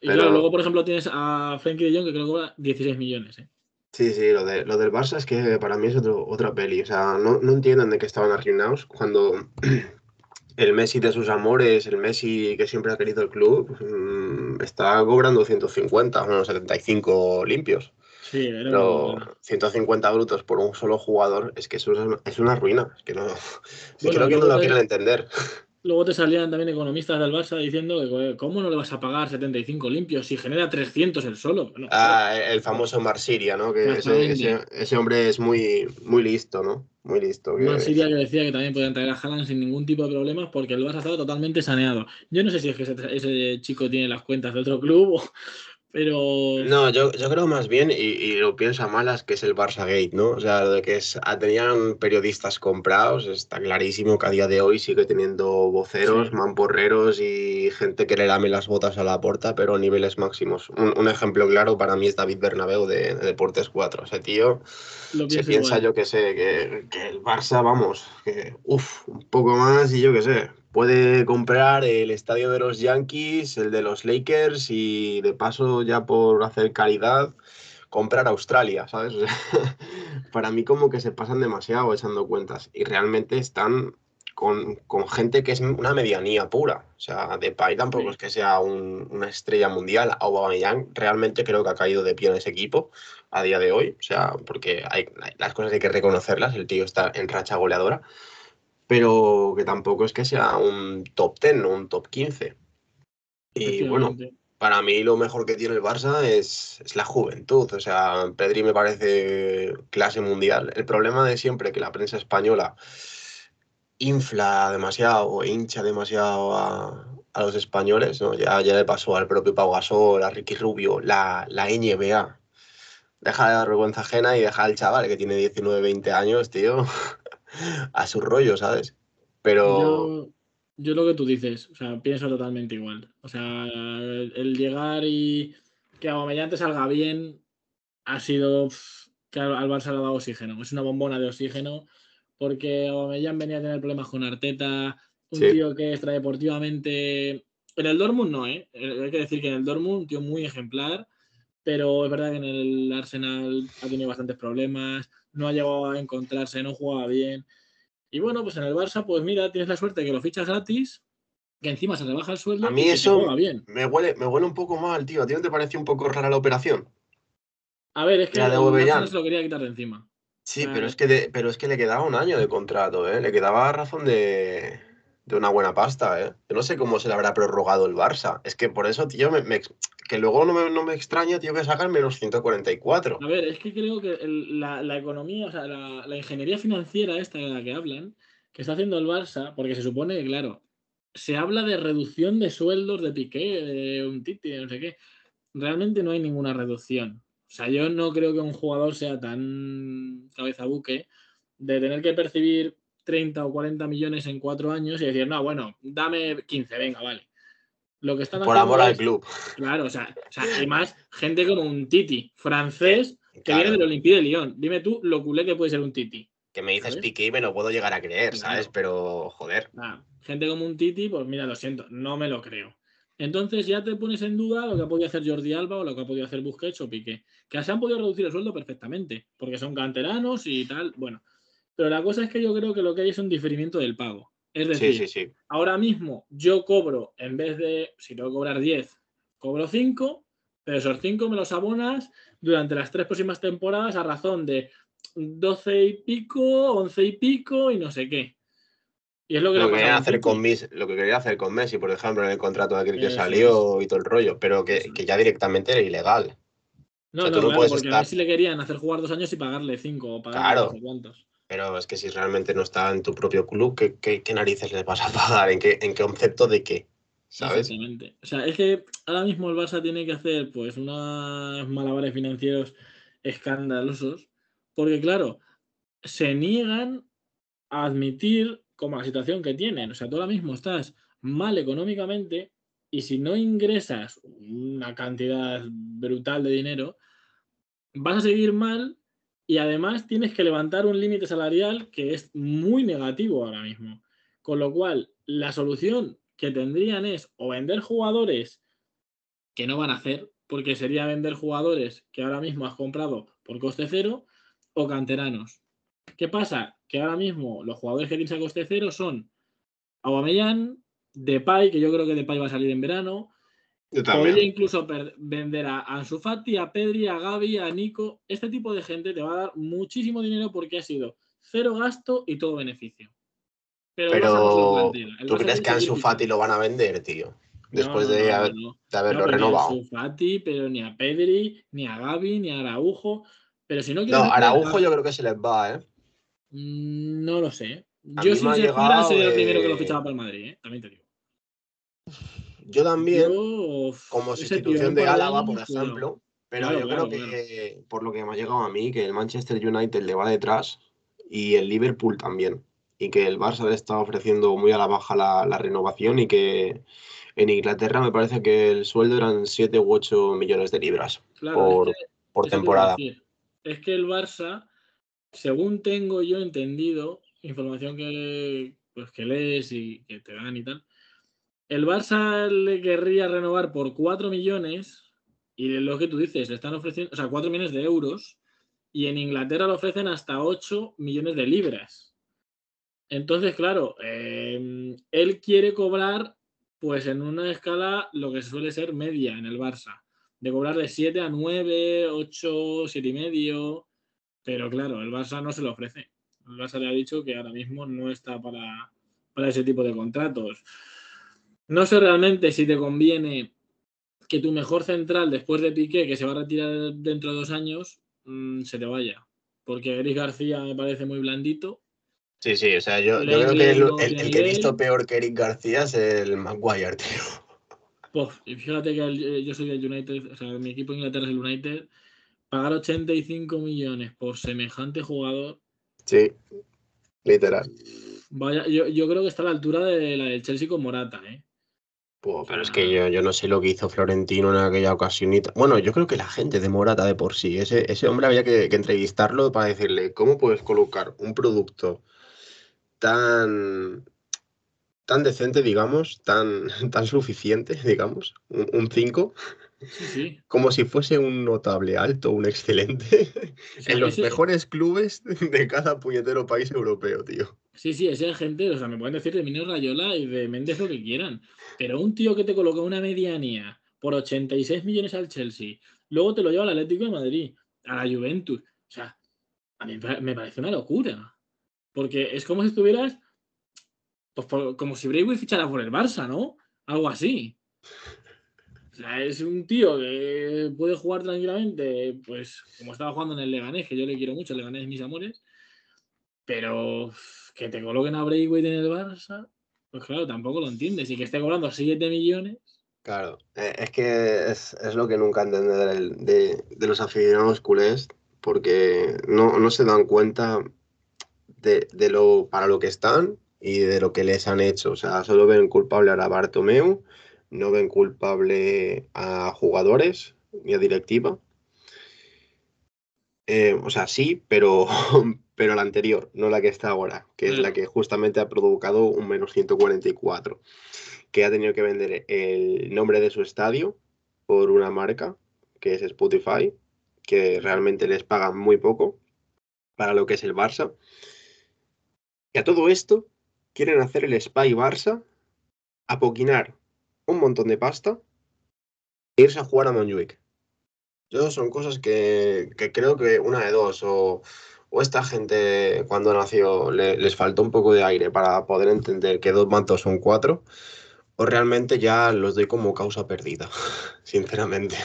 Speaker 2: Y claro, luego, por ejemplo, tienes a Frenkie de Jong que creo que cobra 16 millones. ¿eh?
Speaker 1: Sí, sí, lo, de, lo del Barça es que para mí es otro, otra peli. O sea, no, no entienden de qué estaban arruinados cuando el Messi de sus amores, el Messi que siempre ha querido el club, mm, está cobrando 150, unos 75 limpios.
Speaker 2: Sí, pero
Speaker 1: 150 brutos por un solo jugador, es que eso es una ruina. Es que no, creo que no lo quieren entender.
Speaker 2: Luego te salían también economistas del Barça diciendo que cómo no le vas a pagar 75 limpios si genera 300 el solo.
Speaker 1: ah, el famoso Marsiria, ¿no? Que ese, hombre es muy, muy listo, ¿no? Muy listo.
Speaker 2: Que... Marsiria que decía que también podían traer a Haaland sin ningún tipo de problemas porque el Barça estaba totalmente saneado. Yo no sé si es que ese, ese chico tiene las cuentas de otro club o, pero.
Speaker 1: No, yo, yo creo más bien, y, lo pienso a malas, que es el Barça Gate, ¿no? O sea, lo de que es, ah, tenían periodistas comprados, está clarísimo que a día de hoy sigue teniendo voceros, mamporreros y gente que le lame las botas a la puerta, pero a niveles máximos. Un, ejemplo claro para mí es David Bernabeu de, Deportes 4. Ese tío se piensa, yo que sé, que, que el Barça, vamos, que uff, un poco más y yo que sé puede comprar el estadio de los Yankees, el de los Lakers y de paso ya por hacer caridad comprar Australia, ¿sabes? para mí como que se pasan demasiado echando cuentas y realmente están con, gente que es una medianía pura. O sea, de Depay tampoco es que sea una estrella mundial. Aubameyang realmente creo que ha caído de pie en ese equipo a día de hoy. O sea, porque hay, las cosas hay que reconocerlas. El tío está en racha goleadora pero que tampoco es que sea un top 10 o un top 15. Y bueno, para mí lo mejor que tiene el Barça es, la juventud. O sea, Pedri me parece clase mundial. El problema de siempre que la prensa española infla demasiado o hincha demasiado a, los españoles, ¿no? Ya, ya le pasó al propio Pau Gasol, a Ricky Rubio, la, la NBA. Deja de dar vergüenza ajena y deja al chaval que tiene 19, 20 años, tío, a su rollo, ¿sabes? Pero...
Speaker 2: Yo, lo que tú dices, o sea, pienso totalmente igual. O sea, el, llegar y que Aubameyang te salga bien ha sido que al, Barça le ha dado oxígeno. Es una bombona de oxígeno porque Aubameyang venía a tener problemas con Arteta, un tío que extradeportivamente... En el Dortmund no, ¿eh? Hay que decir que en el Dortmund un tío muy ejemplar, pero es verdad que en el Arsenal ha tenido bastantes problemas, no ha llegado a encontrarse, no jugaba bien. Y bueno, pues en el Barça, pues mira, tienes la suerte de que lo fichas gratis, que encima se le baja el sueldo.
Speaker 1: A mí eso bien. Me, huele, me huele un poco mal, tío. ¿A ti no te parece un poco rara la operación?
Speaker 2: A ver, es que la de se lo quería quitar de encima.
Speaker 1: Sí, pero, es que pero es que le quedaba un año de contrato, ¿eh? Le quedaba razón de, de una buena pasta, ¿eh? Yo no sé cómo se le habrá prorrogado el Barça. Es que por eso, tío, que luego no me, no me, extraña, tío, que sacan menos 144.
Speaker 2: A ver, es que creo que la, la, economía, o sea, la, la, ingeniería financiera esta de la que hablan, que está haciendo el Barça, porque se supone claro, se habla de reducción de sueldos de Piqué, de un Titi, no sé qué. Realmente no hay ninguna reducción. O sea, yo no creo que un jugador sea tan cabeza buque de tener que percibir 30 o 40 millones en cuatro años y decir, no, bueno, dame 15, venga, vale.
Speaker 1: Lo que están Por amor al club.
Speaker 2: Claro, o sea, o gente como un Titi, francés, que viene del Olympique de Lyon. Dime tú lo culé que puede ser un Titi.
Speaker 1: Que me dices Piqué y me lo puedo llegar a creer, ¿sabes? Pero, joder.
Speaker 2: gente como un Titi, pues mira, lo siento, no me lo creo. Entonces ya te pones en duda lo que ha podido hacer Jordi Alba o lo que ha podido hacer Busquets o Piqué. Que se han podido reducir el sueldo perfectamente, porque son canteranos y tal. Bueno, pero la cosa es que yo creo que lo que hay es un diferimiento del pago. Es decir, ahora mismo yo cobro, en vez de, si tengo que cobrar 10, cobro 5, pero esos 5 me los abonas durante las tres próximas temporadas a razón de 12 y pico, 11 y pico y no sé qué.
Speaker 1: Y es lo que, lo quería hacer con Messi, lo que quería hacer con Messi, por ejemplo, en el contrato de aquel que salió y todo el rollo, pero que, ya directamente era ilegal.
Speaker 2: No, no, claro, porque a Messi le querían hacer jugar dos años y pagarle cinco o pagarle
Speaker 1: claro. Pero es que si realmente no está en tu propio club, ¿qué, qué, narices les vas a pagar? ¿En qué, ¿En qué concepto de qué? ¿Sabes?
Speaker 2: Exactamente. O sea, es que ahora mismo el Barça tiene que hacer pues unos malabares financieros escandalosos, porque claro, se niegan a admitir como la situación que tienen. O sea, tú ahora mismo estás mal económicamente y si no ingresas una cantidad brutal de dinero, vas a seguir mal y además tienes que levantar un límite salarial que es muy negativo ahora mismo. Con lo cual, la solución que tendrían es o vender jugadores que no van a hacer, porque sería vender jugadores que ahora mismo has comprado por coste cero, o canteranos. ¿Qué pasa? Que ahora mismo los jugadores que tienes a coste cero son Aubameyang, Depay, que yo creo que Depay va a salir en verano. Podría incluso vender a Ansu Fati, a Pedri, a Gaby, a Nico. Este tipo de gente te va a dar muchísimo dinero porque ha sido cero gasto y todo beneficio.
Speaker 1: Pero, ¿tú crees que a Ansu Fati lo van a vender, tío? Después de, haberlo renovado.
Speaker 2: Ni a pero ni a Pedri, ni a Gaby, ni a Araujo. Pero si no
Speaker 1: No, Araujo yo creo que se les va, ¿eh?
Speaker 2: Mm, no lo sé. yo si se fuera sería el primero que lo fichaba para el Madrid, ¿eh? También te digo.
Speaker 1: Yo también, como sustitución de Álava, por ejemplo, pero yo creo que, por lo que me ha llegado a mí, que el Manchester United le va detrás y el Liverpool también. Y que el Barça le está ofreciendo muy a la baja la, renovación y que en Inglaterra me parece que el sueldo eran 7 u 8 millones de libras por, por temporada.
Speaker 2: Es que el Barça, según tengo yo entendido, información que, pues, que lees y que te dan y tal, el Barça le querría renovar por 4 millones y lo que tú dices, le están ofreciendo, o sea, 4 millones de euros y en Inglaterra le ofrecen hasta 8 millones de libras. Entonces, claro, em, él quiere cobrar pues en una escala lo que suele ser media en el Barça, de cobrar de 7 a 9, 8, 7 y medio, pero claro, el Barça no se lo ofrece. El Barça le ha dicho que ahora mismo no está para, para ese tipo de contratos. No sé realmente si te conviene que tu mejor central después de Piqué, que se va a retirar dentro de dos años, mm, se te vaya. Porque Eric García me parece muy blandito.
Speaker 1: Sí, sí, o sea, yo, creo que el, que he visto peor que Eric García es el Maguire, tío.
Speaker 2: Pues, fíjate que yo soy del United, o sea, mi equipo de Inglaterra es el United. Pagar 85 millones por semejante jugador.
Speaker 1: Sí, literal.
Speaker 2: Vaya, yo, yo creo que está a la altura de la del Chelsea con Morata, ¿eh?
Speaker 1: Pero es que yo, yo, no sé lo que hizo Florentino en aquella ocasión. Bueno, yo creo que la gente de Morata de por sí, ese, ese hombre había que, entrevistarlo para decirle cómo puedes colocar un producto tan, tan decente, digamos, tan, tan suficiente, digamos, un 5, como si fuese un notable alto, un excelente, en los mejores clubes de cada puñetero país europeo, tío.
Speaker 2: Sí, sí, ese gente, o sea, me pueden decir de Mino Rayola y de Méndez lo que quieran, pero un tío que te coloca una medianía por 86 millones al Chelsea, luego te lo lleva al Atlético de Madrid, a la Juventus, o sea, a mí me parece una locura, porque es como si estuvieras, pues como si Braithwaite fichara por el Barça, ¿no? Algo así. O sea, es un tío que puede jugar tranquilamente, pues como estaba jugando en el Leganés, que yo le quiero mucho, el Leganés mis amores, pero que te coloquen a Braithwaite en el Barça, pues claro, tampoco lo entiendes. Y que esté cobrando 7 millones.
Speaker 1: Claro, eh, es que es, lo que nunca entenderé de, de, los aficionados culés, porque no, no se dan cuenta de, de, lo para lo que están y de lo que les han hecho. O sea, solo ven culpable a Bartomeu no ven culpable a jugadores ni a directiva. Eh, o sea, sí, pero, pero la anterior, no la que está ahora, que es la que justamente ha provocado un menos 144, que ha tenido que vender el nombre de su estadio por una marca, que es Spotify, que realmente les pagan muy poco para lo que es el Barça. Y a todo esto quieren hacer el Spy Barça, apoquinar un montón de pasta e irse a jugar a Montjuic. Esas son cosas que, creo que una de dos, o, esta gente cuando nació les faltó un poco de aire para poder entender que dos mantos son cuatro, o realmente ya los doy como causa perdida, sinceramente.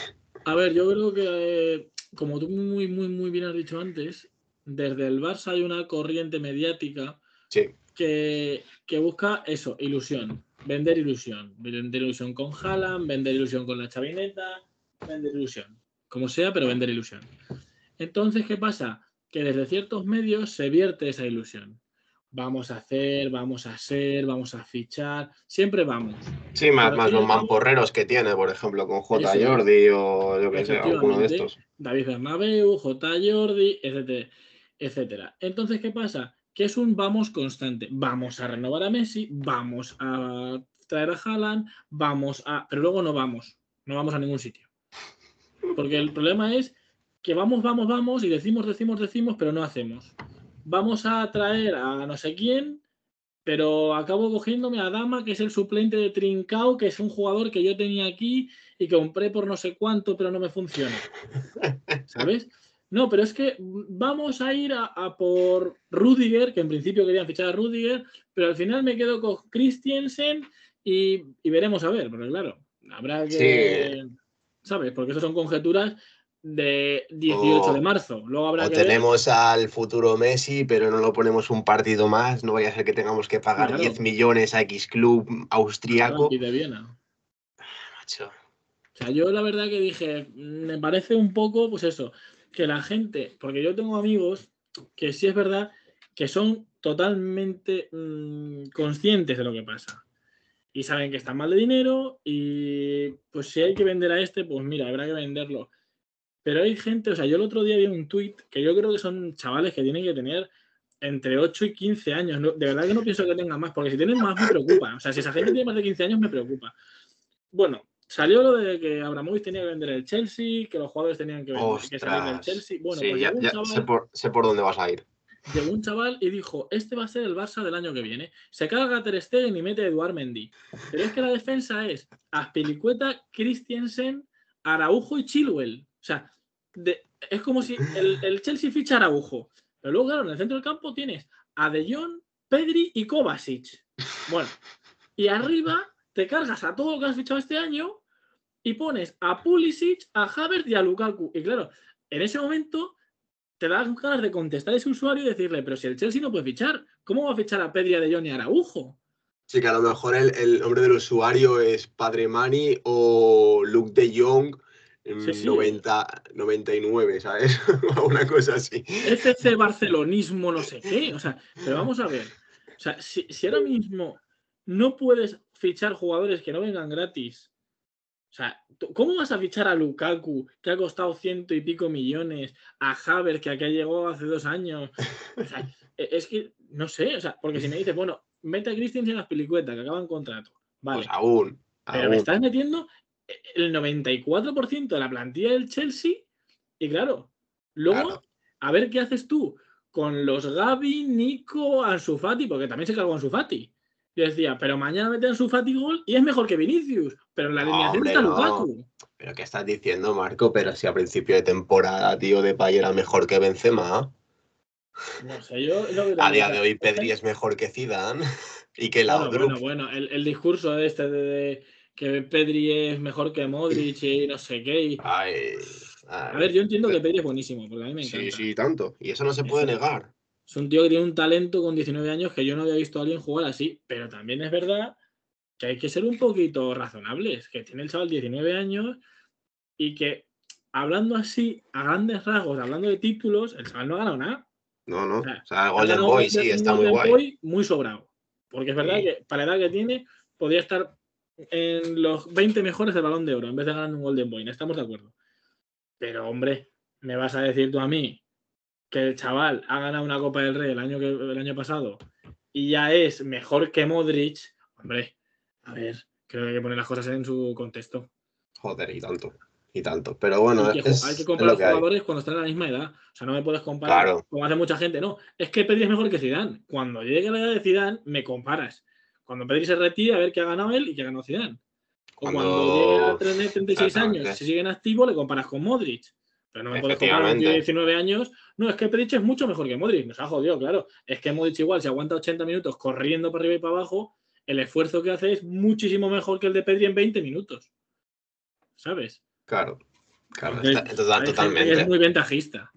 Speaker 2: A ver, yo creo que, como tú muy, muy, muy bien has dicho antes, desde el Barça hay una corriente mediática
Speaker 1: Sí,
Speaker 2: que, que busca eso, ilusión, vender ilusión. Vender ilusión con Haaland, vender ilusión con la chavineta, vender ilusión. Como sea, pero vender ilusión. Entonces, ¿qué pasa? Que desde ciertos medios se vierte esa ilusión. Vamos a hacer, vamos a ser, vamos a fichar, siempre vamos.
Speaker 1: sí, más, los mamporreros que tiene, por ejemplo, con J.
Speaker 2: Eso.
Speaker 1: Jordi o yo que sé, alguno de estos.
Speaker 2: David Bernabeu, J. Jordi, etcétera, etcétera. Entonces, ¿qué pasa? Que es un vamos constante. Vamos a renovar a Messi, vamos a traer a Haaland, vamos a... Pero luego no vamos, no vamos a ningún sitio. Porque el problema es que vamos, vamos, vamos y decimos, decimos, decimos, pero no hacemos. Vamos a traer a no sé quién, pero acabo cogiéndome a Dama, que es el suplente de Trincao, que es un jugador que yo tenía aquí y que compré por no sé cuánto, pero no me funciona. ¿Sabes? No, pero es que vamos a ir a, por Rudiger, que en principio querían fichar a Rudiger, pero al final me quedo con Christiansen y, y veremos a ver, porque claro, habrá que. ¿Sabes? Porque eso son conjeturas de 18
Speaker 1: O-
Speaker 2: de marzo. Luego habrá
Speaker 1: O
Speaker 2: que ver-
Speaker 1: tenemos al futuro Messi, pero no lo ponemos un partido más. No vaya a ser que tengamos que pagar
Speaker 2: Claro.
Speaker 1: 10 millones a X Club austriaco.
Speaker 2: De Viena.
Speaker 1: Macho.
Speaker 2: O sea, yo la verdad que dije, mm, me parece un poco, pues eso, que la gente, porque yo tengo amigos que sí es verdad que son totalmente mm, conscientes de lo que pasa. Y saben que están mal de dinero y pues si hay que vender a este, pues mira, habrá que venderlo. Pero hay gente, o sea, yo el otro día vi un tuit que yo creo que son chavales que tienen que tener entre 8 y 15 años. No- de verdad que no pienso que tengan más, porque si tienen más me preocupa. O sea, si esa gente tiene más de 15 años me preocupa. Bueno, salió lo de que Abramovich tenía que vender el Chelsea, que los jugadores tenían que, vender, que salir del. Chelsea. Bueno,
Speaker 1: Sí,
Speaker 2: pues
Speaker 1: ya
Speaker 2: chaval,
Speaker 1: sé, por, sé por dónde vas a ir.
Speaker 2: Llegó un chaval y dijo, este va a ser el Barça del año que viene. Se carga Ter Stegen y mete a Eduard Mendy. Pero es que la defensa es Aspilicueta, Christiansen, Araujo y Chilwell. O sea, de- es como si el, el Chelsea ficha Araujo. Pero luego, claro, en el centro del campo tienes a De Jong, Pedri y Kovacic. Bueno, y arriba te cargas a todo lo que has fichado este año y pones a Pulisic, a Havertz y a Lukaku. Y claro, en ese momento te das ganas de contestar a ese usuario y decirle, pero si el Chelsea no puede fichar, ¿cómo va a fichar a Pedri, a De Jong y a Araujo?
Speaker 1: Sí, que a lo mejor el, el nombre del usuario es Padre Mani o Luke de Jong mm,
Speaker 2: Sí, sí.
Speaker 1: 90, 99, ¿sabes? Una cosa así.
Speaker 2: FC Barcelonismo, no sé qué. O sea, pero vamos a ver. O sea, si, si ahora mismo no puedes fichar jugadores que no vengan gratis. O sea, ¿tú- ¿cómo vas a fichar a Lukaku, que ha costado ciento y pico millones, a Havertz, que acá llegó hace dos años? O sea, e- es que, no sé, o sea, porque si me dices, bueno, mete a Christensen en las pelicuetas, que acaban contrato. Vale,
Speaker 1: Pues aún.
Speaker 2: pero
Speaker 1: aún.
Speaker 2: me estás metiendo el 94% de la plantilla del Chelsea y claro, luego
Speaker 1: Claro.
Speaker 2: a ver qué haces tú con los Gaby, Nico, Ansu Fati, porque también se cargó Ansu Fati. Yo decía, pero mañana mete a Ansu Fati gol y es mejor que Vinicius, pero en la alineación está
Speaker 1: no.
Speaker 2: Lukaku.
Speaker 1: ¿Pero qué estás diciendo, Marco? Pero si a principio de temporada, tío, de Pay era mejor que Benzema.
Speaker 2: No sé, yo
Speaker 1: A día de hoy Pedri es mejor que Zidane y que
Speaker 2: Bueno,
Speaker 1: Laudrup.
Speaker 2: bueno, bueno, el, el discurso este de, de que Pedri es mejor que Modric y no sé qué. y-
Speaker 1: Ay, ay.
Speaker 2: A ver, yo entiendo que Pedri es buenísimo, porque a mí me encanta.
Speaker 1: Sí, sí, tanto. Y eso no se puede
Speaker 2: Eso.
Speaker 1: negar.
Speaker 2: Es un tío que tiene un talento con 19 años que yo no había visto a alguien jugar así, pero también es verdad que hay que ser un poquito razonables, que tiene el chaval 19 años y que hablando así, a grandes rasgos, hablando de títulos, el chaval no ha ganado nada.
Speaker 1: No, no.
Speaker 2: O sea,
Speaker 1: O sea, Golden Boy
Speaker 2: un-
Speaker 1: sí, está muy
Speaker 2: Golden
Speaker 1: guay.
Speaker 2: Boy muy sobrado, porque es verdad
Speaker 1: Sí.
Speaker 2: que para la edad que tiene podría estar en los 20 mejores del balón de oro en vez de ganar un Golden Boy, estamos de acuerdo. Pero hombre, me vas a decir tú a mí que el chaval ha ganado una Copa del Rey el año, que, el año pasado y ya es mejor que Modric, hombre, a ver, creo que hay que poner las cosas en su contexto.
Speaker 1: Joder, y tanto. Y tanto. Pero bueno,
Speaker 2: Hay que,
Speaker 1: es,
Speaker 2: hay que
Speaker 1: es
Speaker 2: comparar
Speaker 1: lo que hay.
Speaker 2: jugadores cuando están a la misma edad. O sea, no me puedes comparar
Speaker 1: Claro.
Speaker 2: como hace mucha gente. No, es que Pedri es mejor que Zidane. Cuando llegue a la edad de Zidane, me comparas. Cuando Pedri se retire, a ver qué ha ganado él y qué ha ganado Zidane. O cuando,
Speaker 1: Cuando-
Speaker 2: llegue a tener 36
Speaker 1: Exactamente.
Speaker 2: años, si sigue en activo, le comparas con Modric. Pero no me puedes de
Speaker 1: Efectivamente.
Speaker 2: 19 años. No, es que Pedri es mucho mejor que Modric. Nos ha jodido, claro. Es que Modric igual, si aguanta 80 minutos corriendo para arriba y para abajo, el esfuerzo que hace es muchísimo mejor que el de Pedri en 20 minutos. ¿Sabes?
Speaker 1: Claro. Claro,
Speaker 2: Entonces,
Speaker 1: está- totalmente.
Speaker 2: es muy ventajista.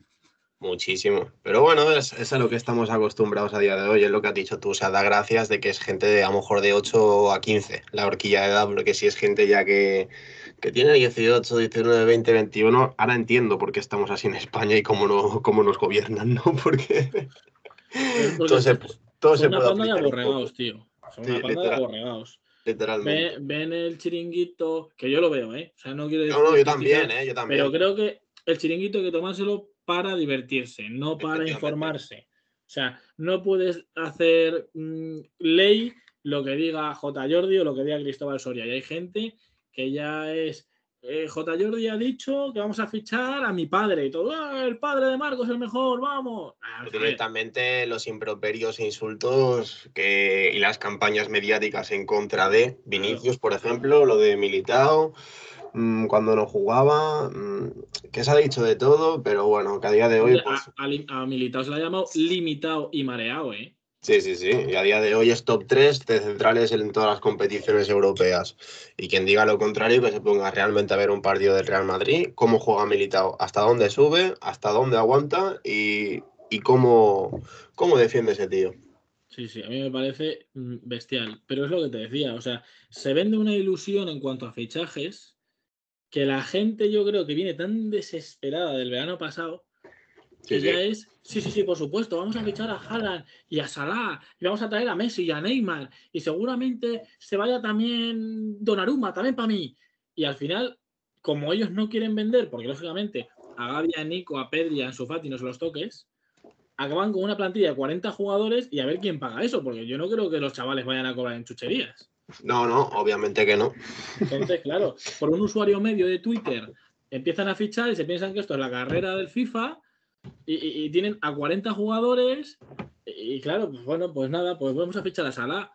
Speaker 1: Muchísimo. Pero bueno, es, es, a lo que estamos acostumbrados a día de hoy, es lo que has dicho tú. O sea, da gracias de que es gente de a lo mejor de 8 a 15, la horquilla de edad, porque si es gente ya que, que tiene 18, 19, 20, 21, ahora entiendo por qué estamos así en España y cómo, no, cómo nos gobiernan, ¿no? Porque, todo se, todo se
Speaker 2: puede de aborregados, tío. Son una panda de aborregados.
Speaker 1: Literalmente.
Speaker 2: Ven, ven, el chiringuito, que yo lo veo, ¿eh? O sea, no quiero decir.
Speaker 1: No, no, yo también, ¿eh? Yo también.
Speaker 2: Pero creo que el chiringuito hay que tomárselo para divertirse, no para informarse. O sea, no puedes hacer mmm, ley lo que diga J. Jordi o lo que diga Cristóbal Soria. Y hay gente que ya es. Eh, J. Jordi ha dicho que vamos a fichar a mi padre y todo. ¡Ah, el padre de Marcos es el mejor, vamos. Ah,
Speaker 1: Directamente los improperios e insultos que, y las campañas mediáticas en contra de Vinicius, por ejemplo, lo de Militao mm, cuando no jugaba, mm, que se ha dicho de todo, pero bueno, que a día de hoy.
Speaker 2: Pues... A, a, a, Militao se le ha llamado limitado y mareado, ¿eh?
Speaker 1: Sí, sí, sí. Y a día de hoy es top 3 de centrales en todas las competiciones europeas. Y quien diga lo contrario, que se ponga realmente a ver un partido del Real Madrid, cómo juega Militao, hasta dónde sube, hasta dónde aguanta y, y cómo, cómo defiende ese tío.
Speaker 2: Sí, sí, a mí me parece mm, bestial. Pero es lo que te decía, o sea, se vende una ilusión en cuanto a fichajes que la gente yo creo que viene tan desesperada del verano pasado que sí, ya es, sí, sí, sí, por supuesto, vamos a fichar a Haaland y a Salah y vamos a traer a Messi y a Neymar y seguramente se vaya también Donnarumma, también para mí. Y al final, como ellos no quieren vender, porque lógicamente a Gaby, a Nico, a Pedri, a Ansu Fati no se los toques, acaban con una plantilla de 40 jugadores y a ver quién paga eso, porque yo no creo que los chavales vayan a cobrar en chucherías.
Speaker 1: No, no, obviamente que no.
Speaker 2: Entonces, claro, por un usuario medio de Twitter empiezan a fichar y se piensan que esto es la carrera del FIFA y, y, y tienen a 40 jugadores y, y, claro, pues bueno, pues nada, pues vamos a fichar a Salah.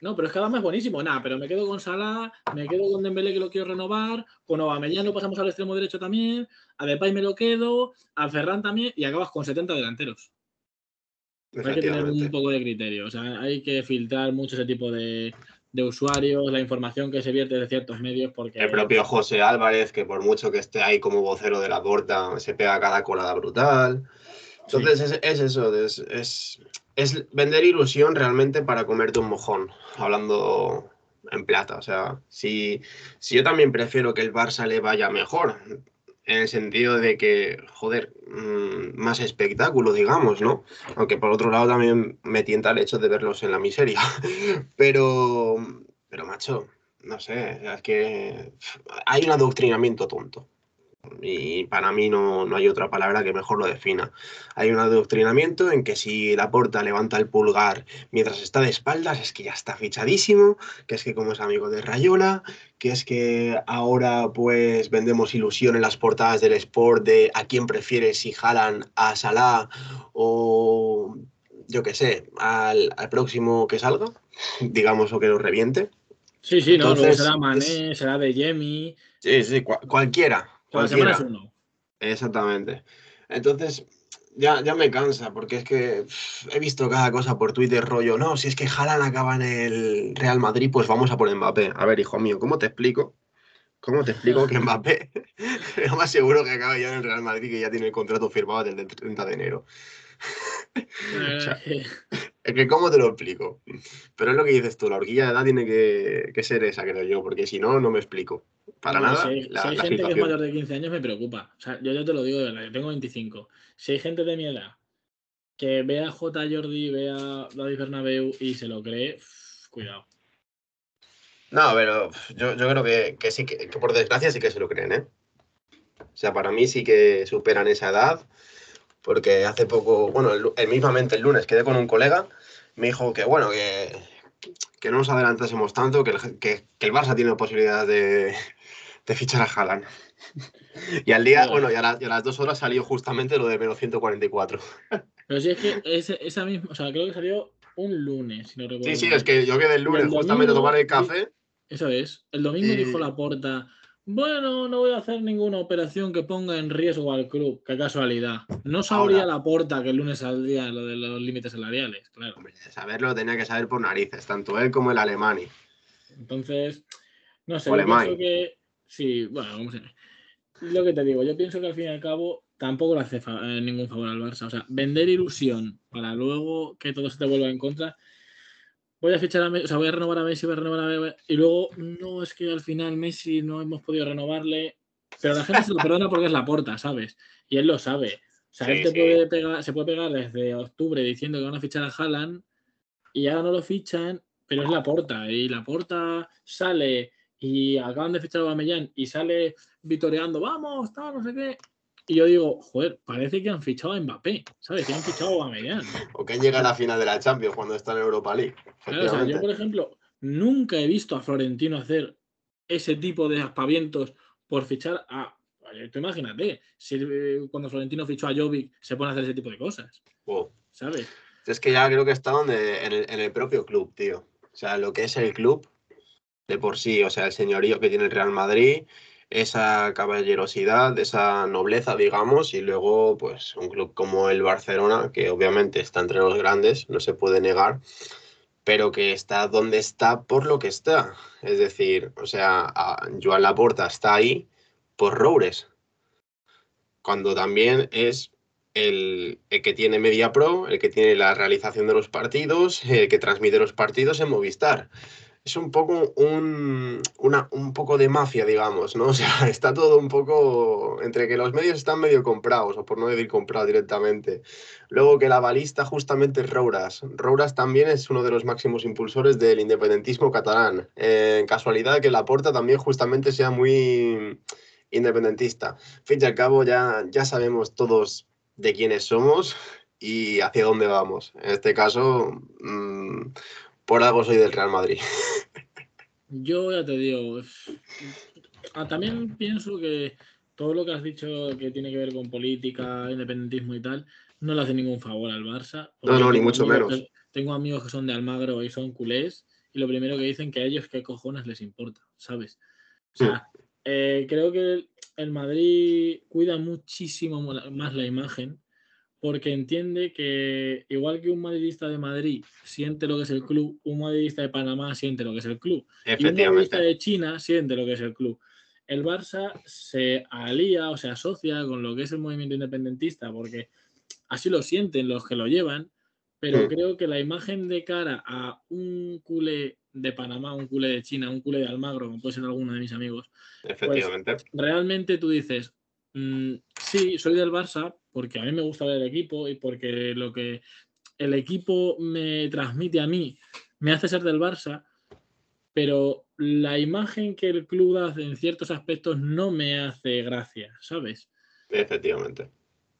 Speaker 2: No, pero es que Adama es buenísimo. Nada, pero me quedo con Salah, me quedo con Dembélé que lo quiero renovar, con Aubameyang pasamos al extremo derecho también, a Depay me lo quedo, a Ferran también y acabas con 70 delanteros. Hay que tener un poco de criterio, o sea, hay que filtrar mucho ese tipo de, de usuarios, la información que se vierte de ciertos medios. Porque...
Speaker 1: El propio José Álvarez, que por mucho que esté ahí como vocero de la porta, se pega cada colada brutal. Entonces sí. es, es, eso, es, es, es, vender ilusión realmente para comerte un mojón, hablando en plata. O sea, si, si yo también prefiero que el Barça le vaya mejor, en el sentido de que, joder, mmm, más espectáculo, digamos, ¿no? Aunque por otro lado también me tienta el hecho de verlos en la miseria. pero, pero macho, no sé, es que hay un adoctrinamiento tonto. Y para mí no, no, hay otra palabra que mejor lo defina. Hay un adoctrinamiento en que si la porta levanta el pulgar mientras está de espaldas, es que ya está fichadísimo, que es que como es amigo de Rayola, que es que ahora pues vendemos ilusión en las portadas del Sport de a quién prefiere si jalan a Salah o yo qué sé, al, al, próximo que salga, digamos, o que lo reviente.
Speaker 2: Sí, sí, no, Entonces, será Mané, es... será de Jemmy.
Speaker 1: Sí, sí, cu cualquiera. Cualquiera. Uno. Exactamente. Entonces, ya, ya me cansa, porque es que pff, he visto cada cosa por Twitter, rollo, no, si es que Haaland acaba en el Real Madrid, pues vamos a por Mbappé. A ver, hijo mío, ¿cómo te explico? ¿Cómo te explico que Mbappé lo más seguro que acaba ya en el Real Madrid, que ya tiene el contrato firmado desde el 30 de enero? o sea, es que, ¿cómo te lo explico? Pero es lo que dices tú, la horquilla de edad tiene que, que ser esa, creo yo, porque si no, no me explico. Para no, nada.
Speaker 2: Si hay, la, si hay la gente situación. que es mayor de 15 años, me preocupa. O sea, yo, yo te lo digo de verdad, yo tengo 25. Si hay gente de mi edad que vea a J. Jordi, vea David Bernabeu y se lo cree, uff, cuidado.
Speaker 1: No, pero yo, yo creo que, que sí, que, que, por desgracia sí que se lo creen, ¿eh? O sea, para mí sí que superan esa edad, porque hace poco, bueno, el, el, mismamente el lunes quedé con un colega, me dijo que, bueno, que, que no nos adelantásemos tanto, que el, que, que el Barça tiene posibilidad de, de fichar a Haaland. Y al día, bueno, y a, la, y a, las dos horas salió justamente lo de menos 144.
Speaker 2: Pero si es que ese, esa misma, o sea, creo que salió un lunes, si no recuerdo.
Speaker 1: Sí, sí, es que yo quedé el lunes el justamente domingo, a tomar el café.
Speaker 2: Eso es. El domingo y... dijo la porta, bueno, no voy a hacer ninguna operación que ponga en riesgo al club. Qué casualidad. No sabría Ahora, la porta que el lunes saldría lo de los límites salariales, claro.
Speaker 1: Hombre, saberlo tenía que saber por narices, tanto él como el Alemani.
Speaker 2: Entonces, no sé, yo pienso que Sí, bueno, vamos a ver. Lo que te digo, yo pienso que al fin y al cabo tampoco le hace eh, ningún favor al Barça. O sea, vender ilusión para luego que todo se te vuelva en contra. Voy a fichar a Messi, o sea, voy a renovar a Messi, voy a renovar a Messi, y luego, no, es que al final Messi no hemos podido renovarle, pero la gente se lo perdona porque es la porta, ¿sabes? Y él lo sabe. O sea, él puede pegar, se puede pegar desde octubre diciendo que van a fichar a Haaland y ahora no lo fichan, pero es la porta. Y la porta sale y acaban de fichar a Bamellán y sale vitoreando, vamos, tal, no sé qué. Y yo digo, joder, parece que han fichado a Mbappé, ¿sabes? Que han fichado a Bamellán.
Speaker 1: O que llega a la final de la Champions cuando está en Europa League.
Speaker 2: yo, por ejemplo, nunca he visto a Florentino hacer ese tipo de aspavientos por fichar a. Tú imagínate, si eh, cuando Florentino fichó a Jovic se pone a hacer ese tipo de cosas. ¿Sabes?
Speaker 1: Es que ya creo que está donde, en, el, en el propio club, tío. O sea, lo que es el club de por sí, o sea, el señorío que tiene el Real Madrid, esa caballerosidad, esa nobleza, digamos, y luego, pues, un club como el Barcelona, que obviamente está entre los grandes, no se puede negar, pero que está donde está por lo que está. Es decir, o sea, Joan Laporta está ahí por Roures, cuando también es el, el, que tiene Media Pro, el que tiene la realización de los partidos, el que transmite los partidos en Movistar es un poco un, una, un poco de mafia, digamos, ¿no? O sea, está todo un poco entre que los medios están medio comprados, o por no decir comprados directamente. Luego que la balista justamente es Rouras. Rouras también es uno de los máximos impulsores del independentismo catalán. Eh, casualidad que la Laporta también justamente sea muy independentista. Fin y al cabo ya, ya sabemos todos de quiénes somos y hacia dónde vamos. En este caso, mmm, por algo soy del Real Madrid.
Speaker 2: Yo ya te digo, ah, también pienso que todo lo que has dicho que tiene que ver con política, independentismo y tal, no le hace ningún favor al Barça.
Speaker 1: No, no, ni mucho menos.
Speaker 2: tengo amigos que son de Almagro y son culés, y lo primero que dicen que a ellos qué cojones les importa, ¿sabes? O sea, eh, creo que el Madrid cuida muchísimo más la imagen porque entiende que igual que un madridista de Madrid siente lo que es el club, un madridista de Panamá siente lo que es el club. Y un madridista de China siente lo que es el club. El Barça se alía o se asocia con lo que es el movimiento independentista, porque así lo sienten los que lo llevan, pero hmm. creo que la imagen de cara a un culé de Panamá, un culé de China, un culé de Almagro, como puede ser alguno de mis amigos,
Speaker 1: pues Efectivamente.
Speaker 2: realmente tú dices, mm, sí, soy del Barça, porque a mí me gusta ver el equipo y porque lo que el equipo me transmite a mí me hace ser del Barça, pero la imagen que el club hace en ciertos aspectos no me hace gracia, ¿sabes?
Speaker 1: Efectivamente.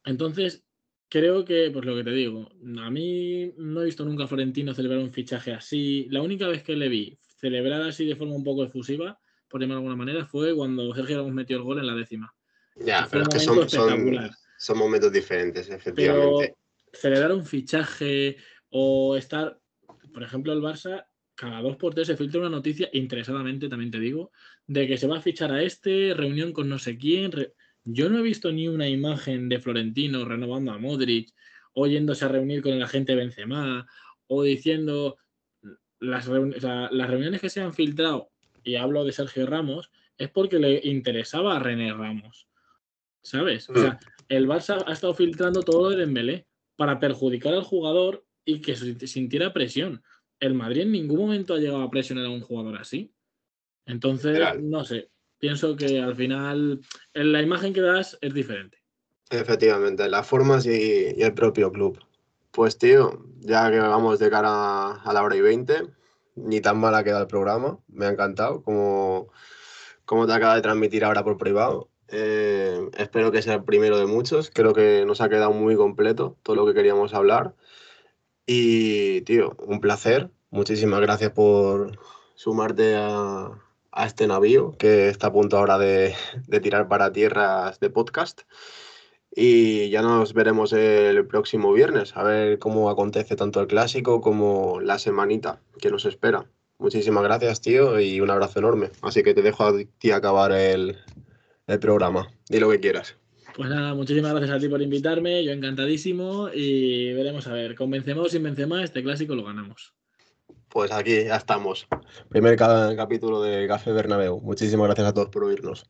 Speaker 2: Entonces, creo que, pues lo que te digo, a mí no he visto nunca a Florentino celebrar un fichaje así. La única vez que le vi celebrar así de forma un poco efusiva, por llamarlo de alguna manera, fue cuando Sergio Ramos metió el gol en la décima.
Speaker 1: Ya, pero es que son, son momentos diferentes, efectivamente.
Speaker 2: celebrar un fichaje o estar, por ejemplo, el Barça, cada dos por tres se filtra una noticia, interesadamente también te digo, de que se va a fichar a este, reunión con no sé quién. Yo no he visto ni una imagen de Florentino renovando a Modric, o yéndose a reunir con el agente Benzema, o diciendo las, las reuniones que se han filtrado, y hablo de Sergio Ramos, es porque le interesaba a René Ramos. ¿Sabes? O sea, mm el Barça ha estado filtrando todo lo de Dembélé para perjudicar al jugador y que sintiera presión. El Madrid en ningún momento ha llegado a presionar a un jugador así. Entonces, no sé, pienso que al final en la imagen que das es diferente.
Speaker 1: Efectivamente, las formas y, el propio club. Pues tío, ya que vamos de cara a la hora y veinte, ni tan mala queda el programa, me ha encantado como, como te acaba de transmitir ahora por privado. Eh, espero que sea el primero de muchos. Creo que nos ha quedado muy completo todo lo que queríamos hablar. Y, tío, un placer. Muchísimas gracias por sumarte a, este navío que está a punto ahora de, de, tirar para tierras de podcast. Y ya nos veremos el próximo viernes, a ver cómo acontece tanto el clásico como la semanita que nos espera. Muchísimas gracias, tío, y un abrazo enorme. Así que te dejo a ti acabar el, el programa. Di lo que quieras.
Speaker 2: Pues nada, muchísimas gracias a ti por invitarme, yo encantadísimo y veremos a ver, convencemos sin Benzema, este clásico lo ganamos.
Speaker 1: Pues aquí ya estamos. Primer capítulo de Café Bernabéu. Muchísimas gracias a todos por oírnos.